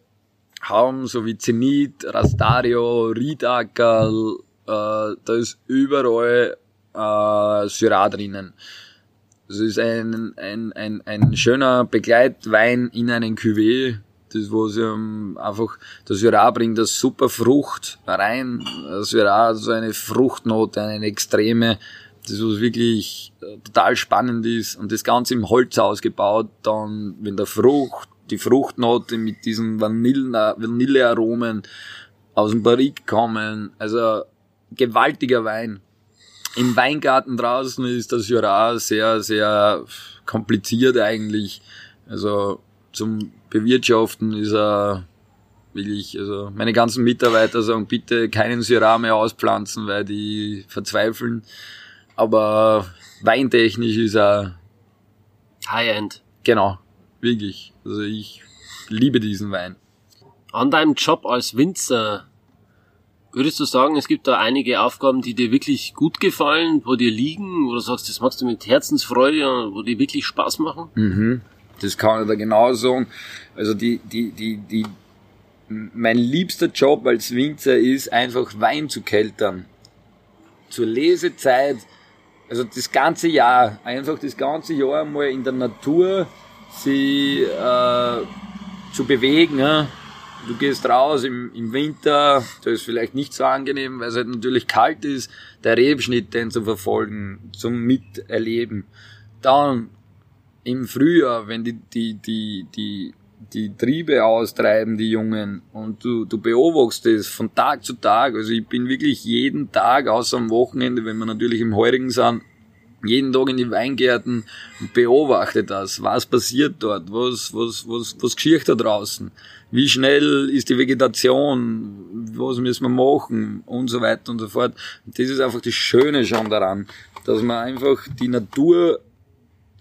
Speaker 2: haben, so wie Zenit, Rastario, Riedackerl, äh, da ist überall äh, Syrah drinnen. Es ist ein, ein, ein, ein schöner Begleitwein in einen Cuvée, das wo sie um, einfach, das Syrah bringt das super Frucht rein. Das Syrah so eine Fruchtnote, eine extreme, das was wirklich äh, total spannend ist und das Ganze im Holz ausgebaut, dann wenn der Frucht, die Fruchtnote mit diesen Vanille, Vanillearomen aus dem Barrique kommen, also gewaltiger Wein. Im Weingarten draußen ist das Jura sehr, sehr kompliziert eigentlich. Also zum Bewirtschaften ist er wirklich, also meine ganzen Mitarbeiter sagen, bitte keinen Syrah mehr auspflanzen, weil die verzweifeln. Aber weintechnisch ist er
Speaker 1: High-End.
Speaker 2: Genau, wirklich. Also ich liebe diesen Wein.
Speaker 1: An deinem Job als Winzer, würdest du sagen, es gibt da einige Aufgaben, die dir wirklich gut gefallen, wo dir liegen, wo du sagst, das machst du mit Herzensfreude, wo dir wirklich Spaß machen?
Speaker 2: Mhm. Das kann ich da genau sagen. Also die, die, die, die, mein liebster Job als Winzer ist einfach Wein zu keltern. Zur Lesezeit, also das ganze Jahr, einfach das ganze Jahr mal in der Natur sie äh, zu bewegen. Ja. Du gehst raus im, im Winter, das ist vielleicht nicht so angenehm, weil es halt natürlich kalt ist, der Rebschnitt den zu verfolgen, zum Miterleben. Dann im Frühjahr, wenn die, die, die, die, die Triebe austreiben, die Jungen, und du, du beobachtest das von Tag zu Tag. Also ich bin wirklich jeden Tag, außer am Wochenende, wenn wir natürlich im Heurigen sind, jeden Tag in die Weingärten und beobachte das. Was passiert dort? Was, was, was, was geschieht da draußen? Wie schnell ist die Vegetation? Was müssen wir machen? Und so weiter und so fort. Das ist einfach das Schöne schon daran, dass man einfach die Natur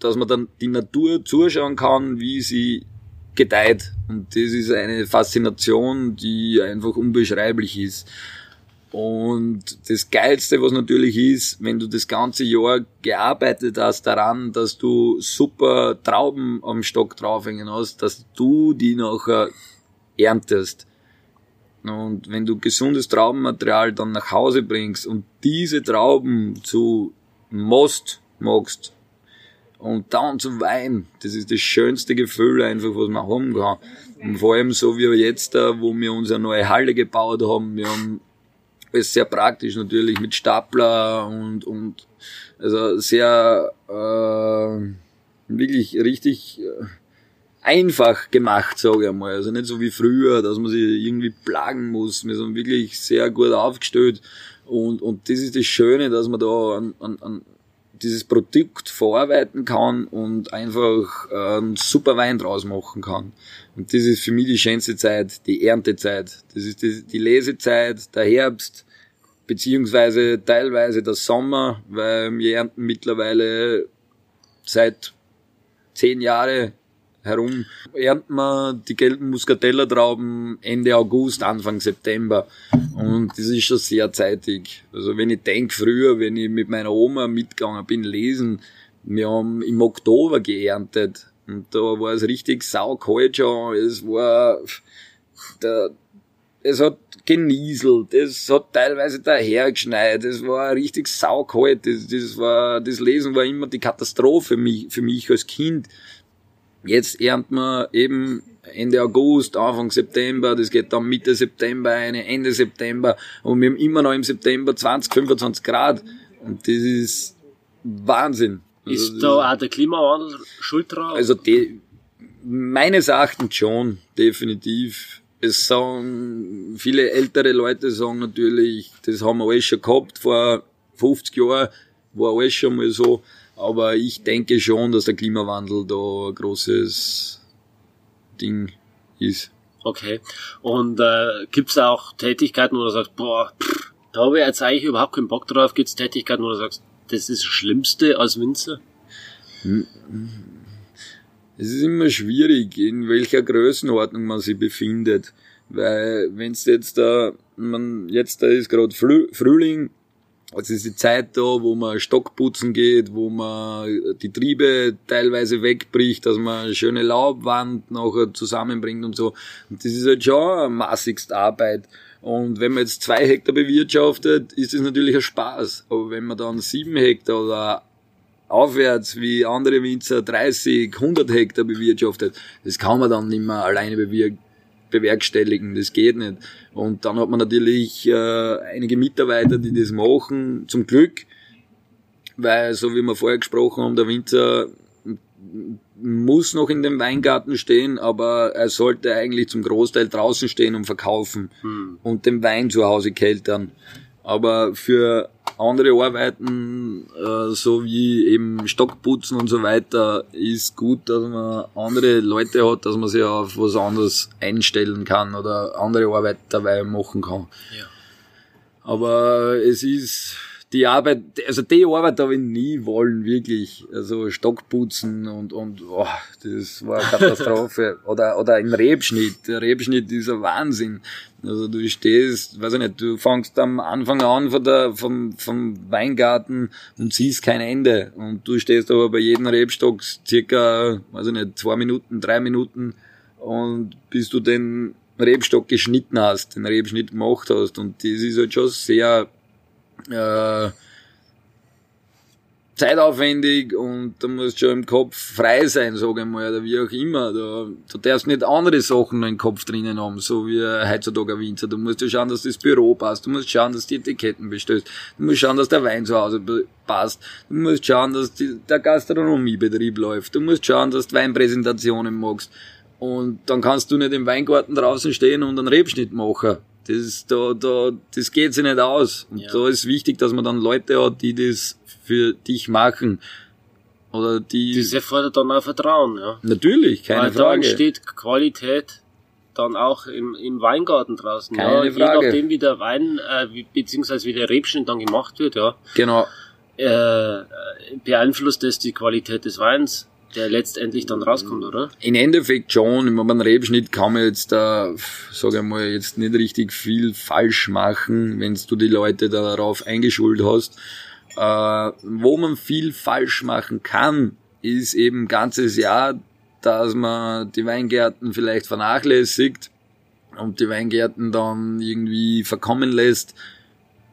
Speaker 2: dass man dann die Natur zuschauen kann, wie sie gedeiht. Und das ist eine Faszination, die einfach unbeschreiblich ist. Und das Geilste, was natürlich ist, wenn du das ganze Jahr gearbeitet hast daran, dass du super Trauben am Stock draufhängen hast, dass du die nachher erntest. Und wenn du gesundes Traubenmaterial dann nach Hause bringst und diese Trauben zu Most magst, und dann zu weinen, das ist das schönste Gefühl einfach, was man haben kann. Und vor allem so wie jetzt wo wir unsere neue Halle gebaut haben, wir haben alles sehr praktisch natürlich mit Stapler und, und also sehr äh, wirklich richtig äh, einfach gemacht, sage ich einmal. Also nicht so wie früher, dass man sich irgendwie plagen muss. Wir sind wirklich sehr gut aufgestellt und, und das ist das Schöne, dass man da an, an, an dieses Produkt verarbeiten kann und einfach äh, einen super Wein draus machen kann. Und das ist für mich die schönste Zeit, die Erntezeit. Das ist die, die Lesezeit, der Herbst, beziehungsweise teilweise der Sommer, weil wir ernten mittlerweile seit zehn Jahren herum ernten wir die gelben Muscatella-Trauben Ende August, Anfang September. Und das ist schon sehr zeitig. Also wenn ich denke, früher, wenn ich mit meiner Oma mitgegangen bin, lesen, wir haben im Oktober geerntet. Und da war es richtig saukalt schon. Es war, der, es hat genieselt, es hat teilweise dahergeschneit, es war richtig saukalt, das, das war, das Lesen war immer die Katastrophe für mich, für mich als Kind. Jetzt ernten wir eben Ende August, Anfang September, das geht dann Mitte September eine, Ende September und wir haben immer noch im September 20, 25 Grad und das ist Wahnsinn.
Speaker 1: Also ist da auch der Klimawandel schuld drauf?
Speaker 2: Also die, meines Erachtens schon, definitiv. Es sagen, viele ältere Leute sagen natürlich, das haben wir alles schon gehabt vor 50 Jahren, war alles schon mal so. Aber ich denke schon, dass der Klimawandel da ein großes Ding ist.
Speaker 1: Okay. Und äh, gibt es auch Tätigkeiten, wo du sagst, boah, pff, da habe ich jetzt eigentlich überhaupt keinen Bock drauf. Gibt es Tätigkeiten, wo du sagst, das ist das Schlimmste als Winzer?
Speaker 2: Es ist immer schwierig, in welcher Größenordnung man sich befindet. Weil wenn es jetzt da, man, jetzt da ist gerade Frühling, Also es ist die Zeit da, wo man Stockputzen geht, wo man die Triebe teilweise wegbricht, dass man eine schöne Laubwand nachher zusammenbringt und so. Und das ist halt schon eine massigste Arbeit. Und wenn man jetzt zwei Hektar bewirtschaftet, ist das natürlich ein Spaß. Aber wenn man dann sieben Hektar oder aufwärts wie andere Winzer 30, 100 Hektar bewirtschaftet, das kann man dann nicht mehr alleine bewirken bewerkstelligen, das geht nicht. Und dann hat man natürlich äh, einige Mitarbeiter, die das machen, zum Glück, weil, so wie wir vorher gesprochen haben, der Winzer muss noch in dem Weingarten stehen, aber er sollte eigentlich zum Großteil draußen stehen und verkaufen hm. und den Wein zu Hause keltern. Aber für andere Arbeiten, äh, so wie eben Stockputzen und so weiter, ist gut, dass man andere Leute hat, dass man sich auf was anderes einstellen kann oder andere Arbeit dabei machen kann. Ja. Aber es ist die Arbeit, also die Arbeit habe ich nie wollen, wirklich. Also Stockputzen und, und oh, das war eine Katastrophe. [laughs] oder, oder im Rebschnitt. Der Rebschnitt ist ein Wahnsinn. Also du stehst, weiß ich nicht, du fängst am Anfang an von der, vom, vom Weingarten und siehst kein Ende. Und du stehst aber bei jedem Rebstock circa, weiß ich nicht, zwei Minuten, drei Minuten und bis du den Rebstock geschnitten hast, den Rebschnitt gemacht hast. Und das ist halt schon sehr äh, zeitaufwendig und da musst schon im Kopf frei sein, sage ich mal, oder wie auch immer. Da, du darfst nicht andere Sachen im Kopf drinnen haben, so wie heutzutage ein Winzer. Du musst ja schauen, dass das Büro passt, du musst schauen, dass die Etiketten bestößt, du musst schauen, dass der Wein zu Hause passt, du musst schauen, dass die, der Gastronomiebetrieb läuft, du musst schauen, dass du Weinpräsentationen machst. Und dann kannst du nicht im Weingarten draußen stehen und einen Rebschnitt machen. Das, da, da, das geht sich nicht aus. Und ja. da ist wichtig, dass man dann Leute hat, die das für dich machen. Oder die.
Speaker 1: Das erfordert dann auch Vertrauen, ja.
Speaker 2: Natürlich, keine Weil Frage.
Speaker 1: Dann steht Qualität dann auch im, im Weingarten draußen. Keine ja, Frage. Je nachdem, wie der Wein, äh, wie, beziehungsweise wie der Rebschnitt dann gemacht wird, ja.
Speaker 2: Genau.
Speaker 1: Äh, beeinflusst das die Qualität des Weins der letztendlich dann rauskommt, oder?
Speaker 2: In Endeffekt schon. Im beim Rebschnitt kann man jetzt da, sage ich mal, jetzt nicht richtig viel falsch machen, wenn du die Leute darauf eingeschult hast. Äh, wo man viel falsch machen kann, ist eben ganzes Jahr, dass man die Weingärten vielleicht vernachlässigt und die Weingärten dann irgendwie verkommen lässt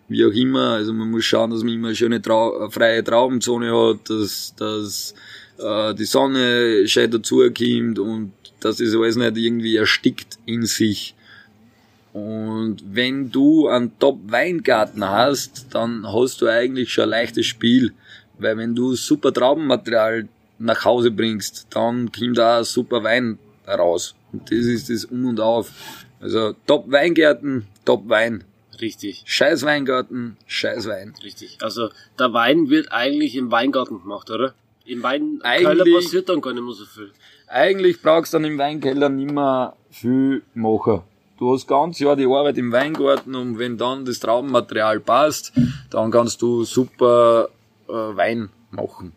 Speaker 2: wie auch immer. Also man muss schauen, dass man immer eine schöne Trau freie Traubenzone hat, dass, dass äh, die Sonne schön dazukommt und das ist alles nicht irgendwie erstickt in sich. Und wenn du einen Top-Weingarten hast, dann hast du eigentlich schon ein leichtes Spiel. Weil wenn du super Traubenmaterial nach Hause bringst, dann kommt da super Wein raus. Und das ist das Um und Auf. Also Top-Weingärten, Top-Wein.
Speaker 1: Richtig.
Speaker 2: Scheiß Weingarten, scheiß Wein.
Speaker 1: Richtig. Also der Wein wird eigentlich im Weingarten gemacht, oder? Im Weinkeller passiert dann gar nicht mehr so viel.
Speaker 2: Eigentlich brauchst du dann im Weinkeller nicht mehr viel machen. Du hast ganz Jahr die Arbeit im Weingarten und wenn dann das Traubenmaterial passt, dann kannst du super äh, Wein machen.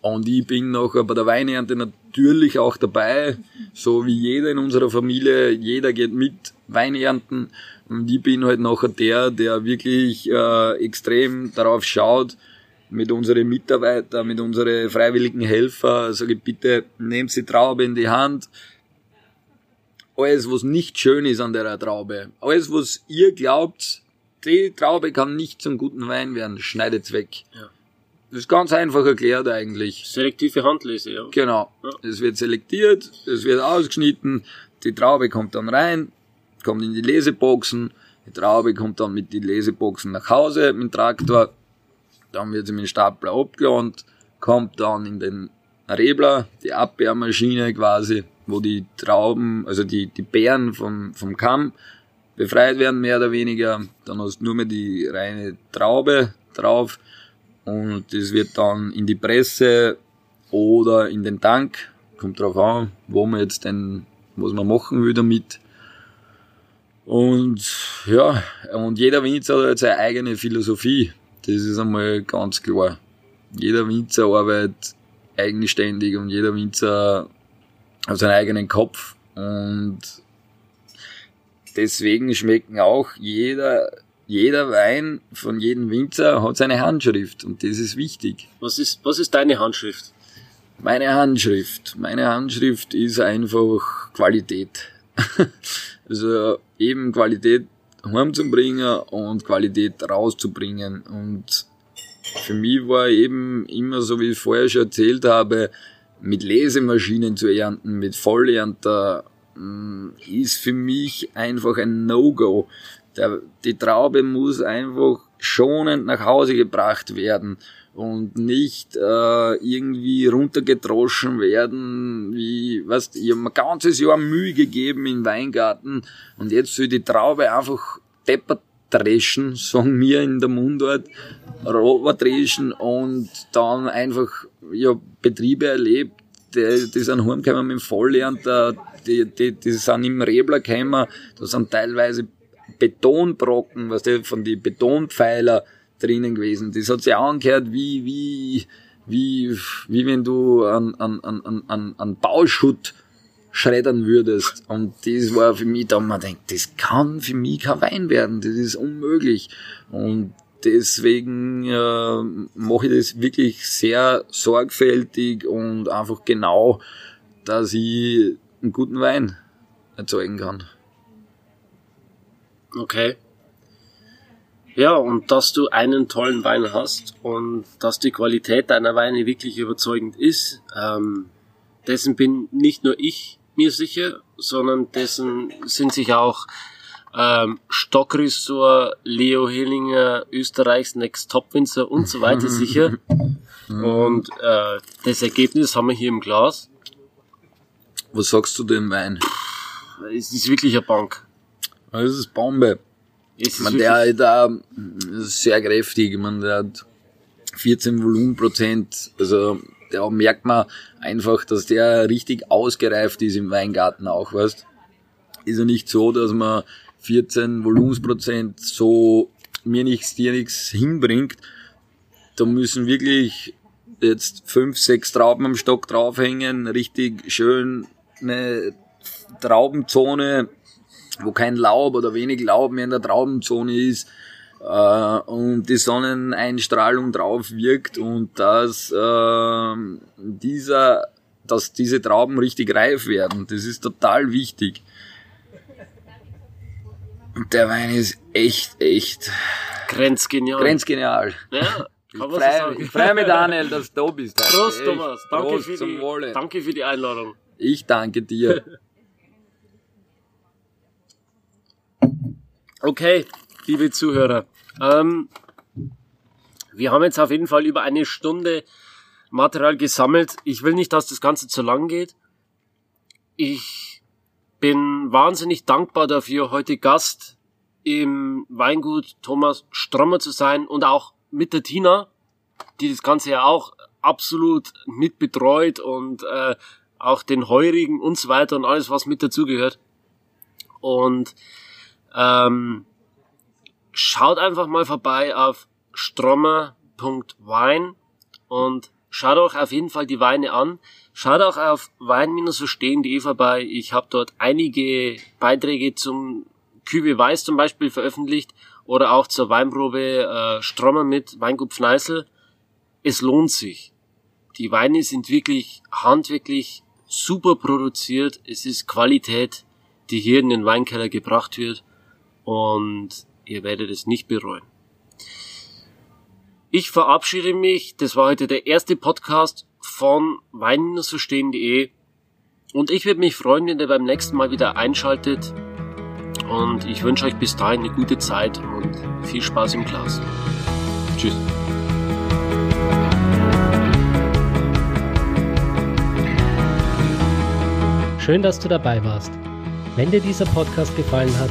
Speaker 2: Und ich bin nachher bei der Weinernte natürlich auch dabei, so wie jeder in unserer Familie, jeder geht mit Weinernten und ich bin halt nachher der, der wirklich äh, extrem darauf schaut, mit unseren Mitarbeitern, mit unseren freiwilligen Helfer, sage ich bitte, nehmt die Traube in die Hand. Alles, was nicht schön ist an der Traube, alles, was ihr glaubt, die Traube kann nicht zum guten Wein werden, schneidet's weg. Ja. Das ist ganz einfach erklärt eigentlich.
Speaker 1: Selektive Handlese, ja.
Speaker 2: Genau. Ja. Es wird selektiert, es wird ausgeschnitten, die Traube kommt dann rein, kommt in die Leseboxen, die Traube kommt dann mit den Leseboxen nach Hause mit dem Traktor, dann wird sie mit dem Stapler abgeladen, kommt dann in den Rebler, die Abbeermaschine quasi, wo die Trauben, also die, die Beeren vom, vom Kamm befreit werden, mehr oder weniger. Dann hast du nur mehr die reine Traube drauf und das wird dann in die Presse oder in den Tank, kommt drauf an, wo man jetzt denn, was man machen will damit. Und ja, und jeder Winzer hat halt seine eigene Philosophie. Das ist einmal ganz klar. Jeder Winzer arbeitet eigenständig und jeder Winzer hat seinen eigenen Kopf und deswegen schmecken auch jeder, jeder Wein von jedem Winzer hat seine Handschrift und das ist wichtig.
Speaker 1: Was ist, was ist deine Handschrift?
Speaker 2: Meine Handschrift. Meine Handschrift ist einfach Qualität. [laughs] also eben Qualität heimzubringen und Qualität rauszubringen. Und für mich war eben immer so, wie ich vorher schon erzählt habe, mit Lesemaschinen zu ernten, mit Vollernter, mm, ist für mich einfach ein No-Go. Die Traube muss einfach schonend nach Hause gebracht werden und nicht äh, irgendwie runtergedroschen werden, wie, weißt, ich habe mir ein ganzes Jahr Mühe gegeben im Weingarten und jetzt soll die Traube einfach deppert dreschen, [laughs] sagen wir in der Mundart, Rover dreschen und dann einfach ja, Betriebe erlebt, die, die sind heimgekommen mit dem Volllernter, die, die, die sind im Rebler gekommen, da sind teilweise Betonbrocken, was die von den Betonpfeiler drinnen gewesen. Das hat sich angehört wie, wie, wie, wie wenn du an, an, an, an, an Bauschutt schreddern würdest. Und das war für mich da, man denkt, das kann für mich kein Wein werden, das ist unmöglich. Und deswegen äh, mache ich das wirklich sehr sorgfältig und einfach genau, dass ich einen guten Wein erzeugen kann.
Speaker 1: Okay. Ja, und dass du einen tollen Wein hast und dass die Qualität deiner Weine wirklich überzeugend ist, ähm, dessen bin nicht nur ich mir sicher, sondern dessen sind sich auch ähm, Stockrisor, Leo Hillinger, Österreichs Next Top Winzer und so weiter [laughs] sicher. Und äh, das Ergebnis haben wir hier im Glas.
Speaker 2: Was sagst du dem Wein?
Speaker 1: Es ist wirklich eine Bank.
Speaker 2: Es ist Bombe.
Speaker 1: Ist
Speaker 2: Man, der ist da sehr kräftig. Man, der hat 14 Volumenprozent. Also da merkt man einfach, dass der richtig ausgereift ist im Weingarten auch, weißt. Ist ja nicht so, dass man 14 Volumensprozent so mir nichts, dir nichts hinbringt. Da müssen wirklich jetzt fünf, sechs Trauben am Stock draufhängen, richtig schön eine Traubenzone, wo kein Laub oder wenig Laub mehr in der Traubenzone ist äh, und die Sonneneinstrahlung drauf wirkt und dass äh, dieser, dass diese Trauben richtig reif werden. Das ist total wichtig. Und der Wein ist echt, echt
Speaker 1: grenzgenial.
Speaker 2: grenzgenial.
Speaker 1: Ja,
Speaker 2: Ich freue ich freu mich, Daniel, dass du da bist.
Speaker 1: Prost. Thomas. Danke
Speaker 2: Prost
Speaker 1: für, die, danke für die Einladung.
Speaker 2: Ich danke dir.
Speaker 1: Okay, liebe Zuhörer. Ähm, wir haben jetzt auf jeden Fall über eine Stunde Material gesammelt. Ich will nicht, dass das Ganze zu lang geht. Ich bin wahnsinnig dankbar dafür, heute Gast im Weingut Thomas Strommer zu sein und auch mit der Tina, die das Ganze ja auch absolut mitbetreut und äh, auch den Heurigen und so weiter und alles, was mit dazugehört. Und ähm, schaut einfach mal vorbei auf strommer.wein und schaut euch auf jeden Fall die Weine an. Schaut auch auf wein-verstehen.de vorbei. Ich habe dort einige Beiträge zum Kübe Weiß zum Beispiel veröffentlicht oder auch zur Weinprobe äh, Strommer mit Weingut Fneißel. Es lohnt sich. Die Weine sind wirklich handwerklich super produziert. Es ist Qualität, die hier in den Weinkeller gebracht wird und ihr werdet es nicht bereuen. Ich verabschiede mich. Das war heute der erste Podcast von wein-verstehen.de und ich würde mich freuen, wenn ihr beim nächsten Mal wieder einschaltet und ich wünsche euch bis dahin eine gute Zeit und viel Spaß im Glas.
Speaker 2: Tschüss.
Speaker 4: Schön, dass du dabei warst. Wenn dir dieser Podcast gefallen hat,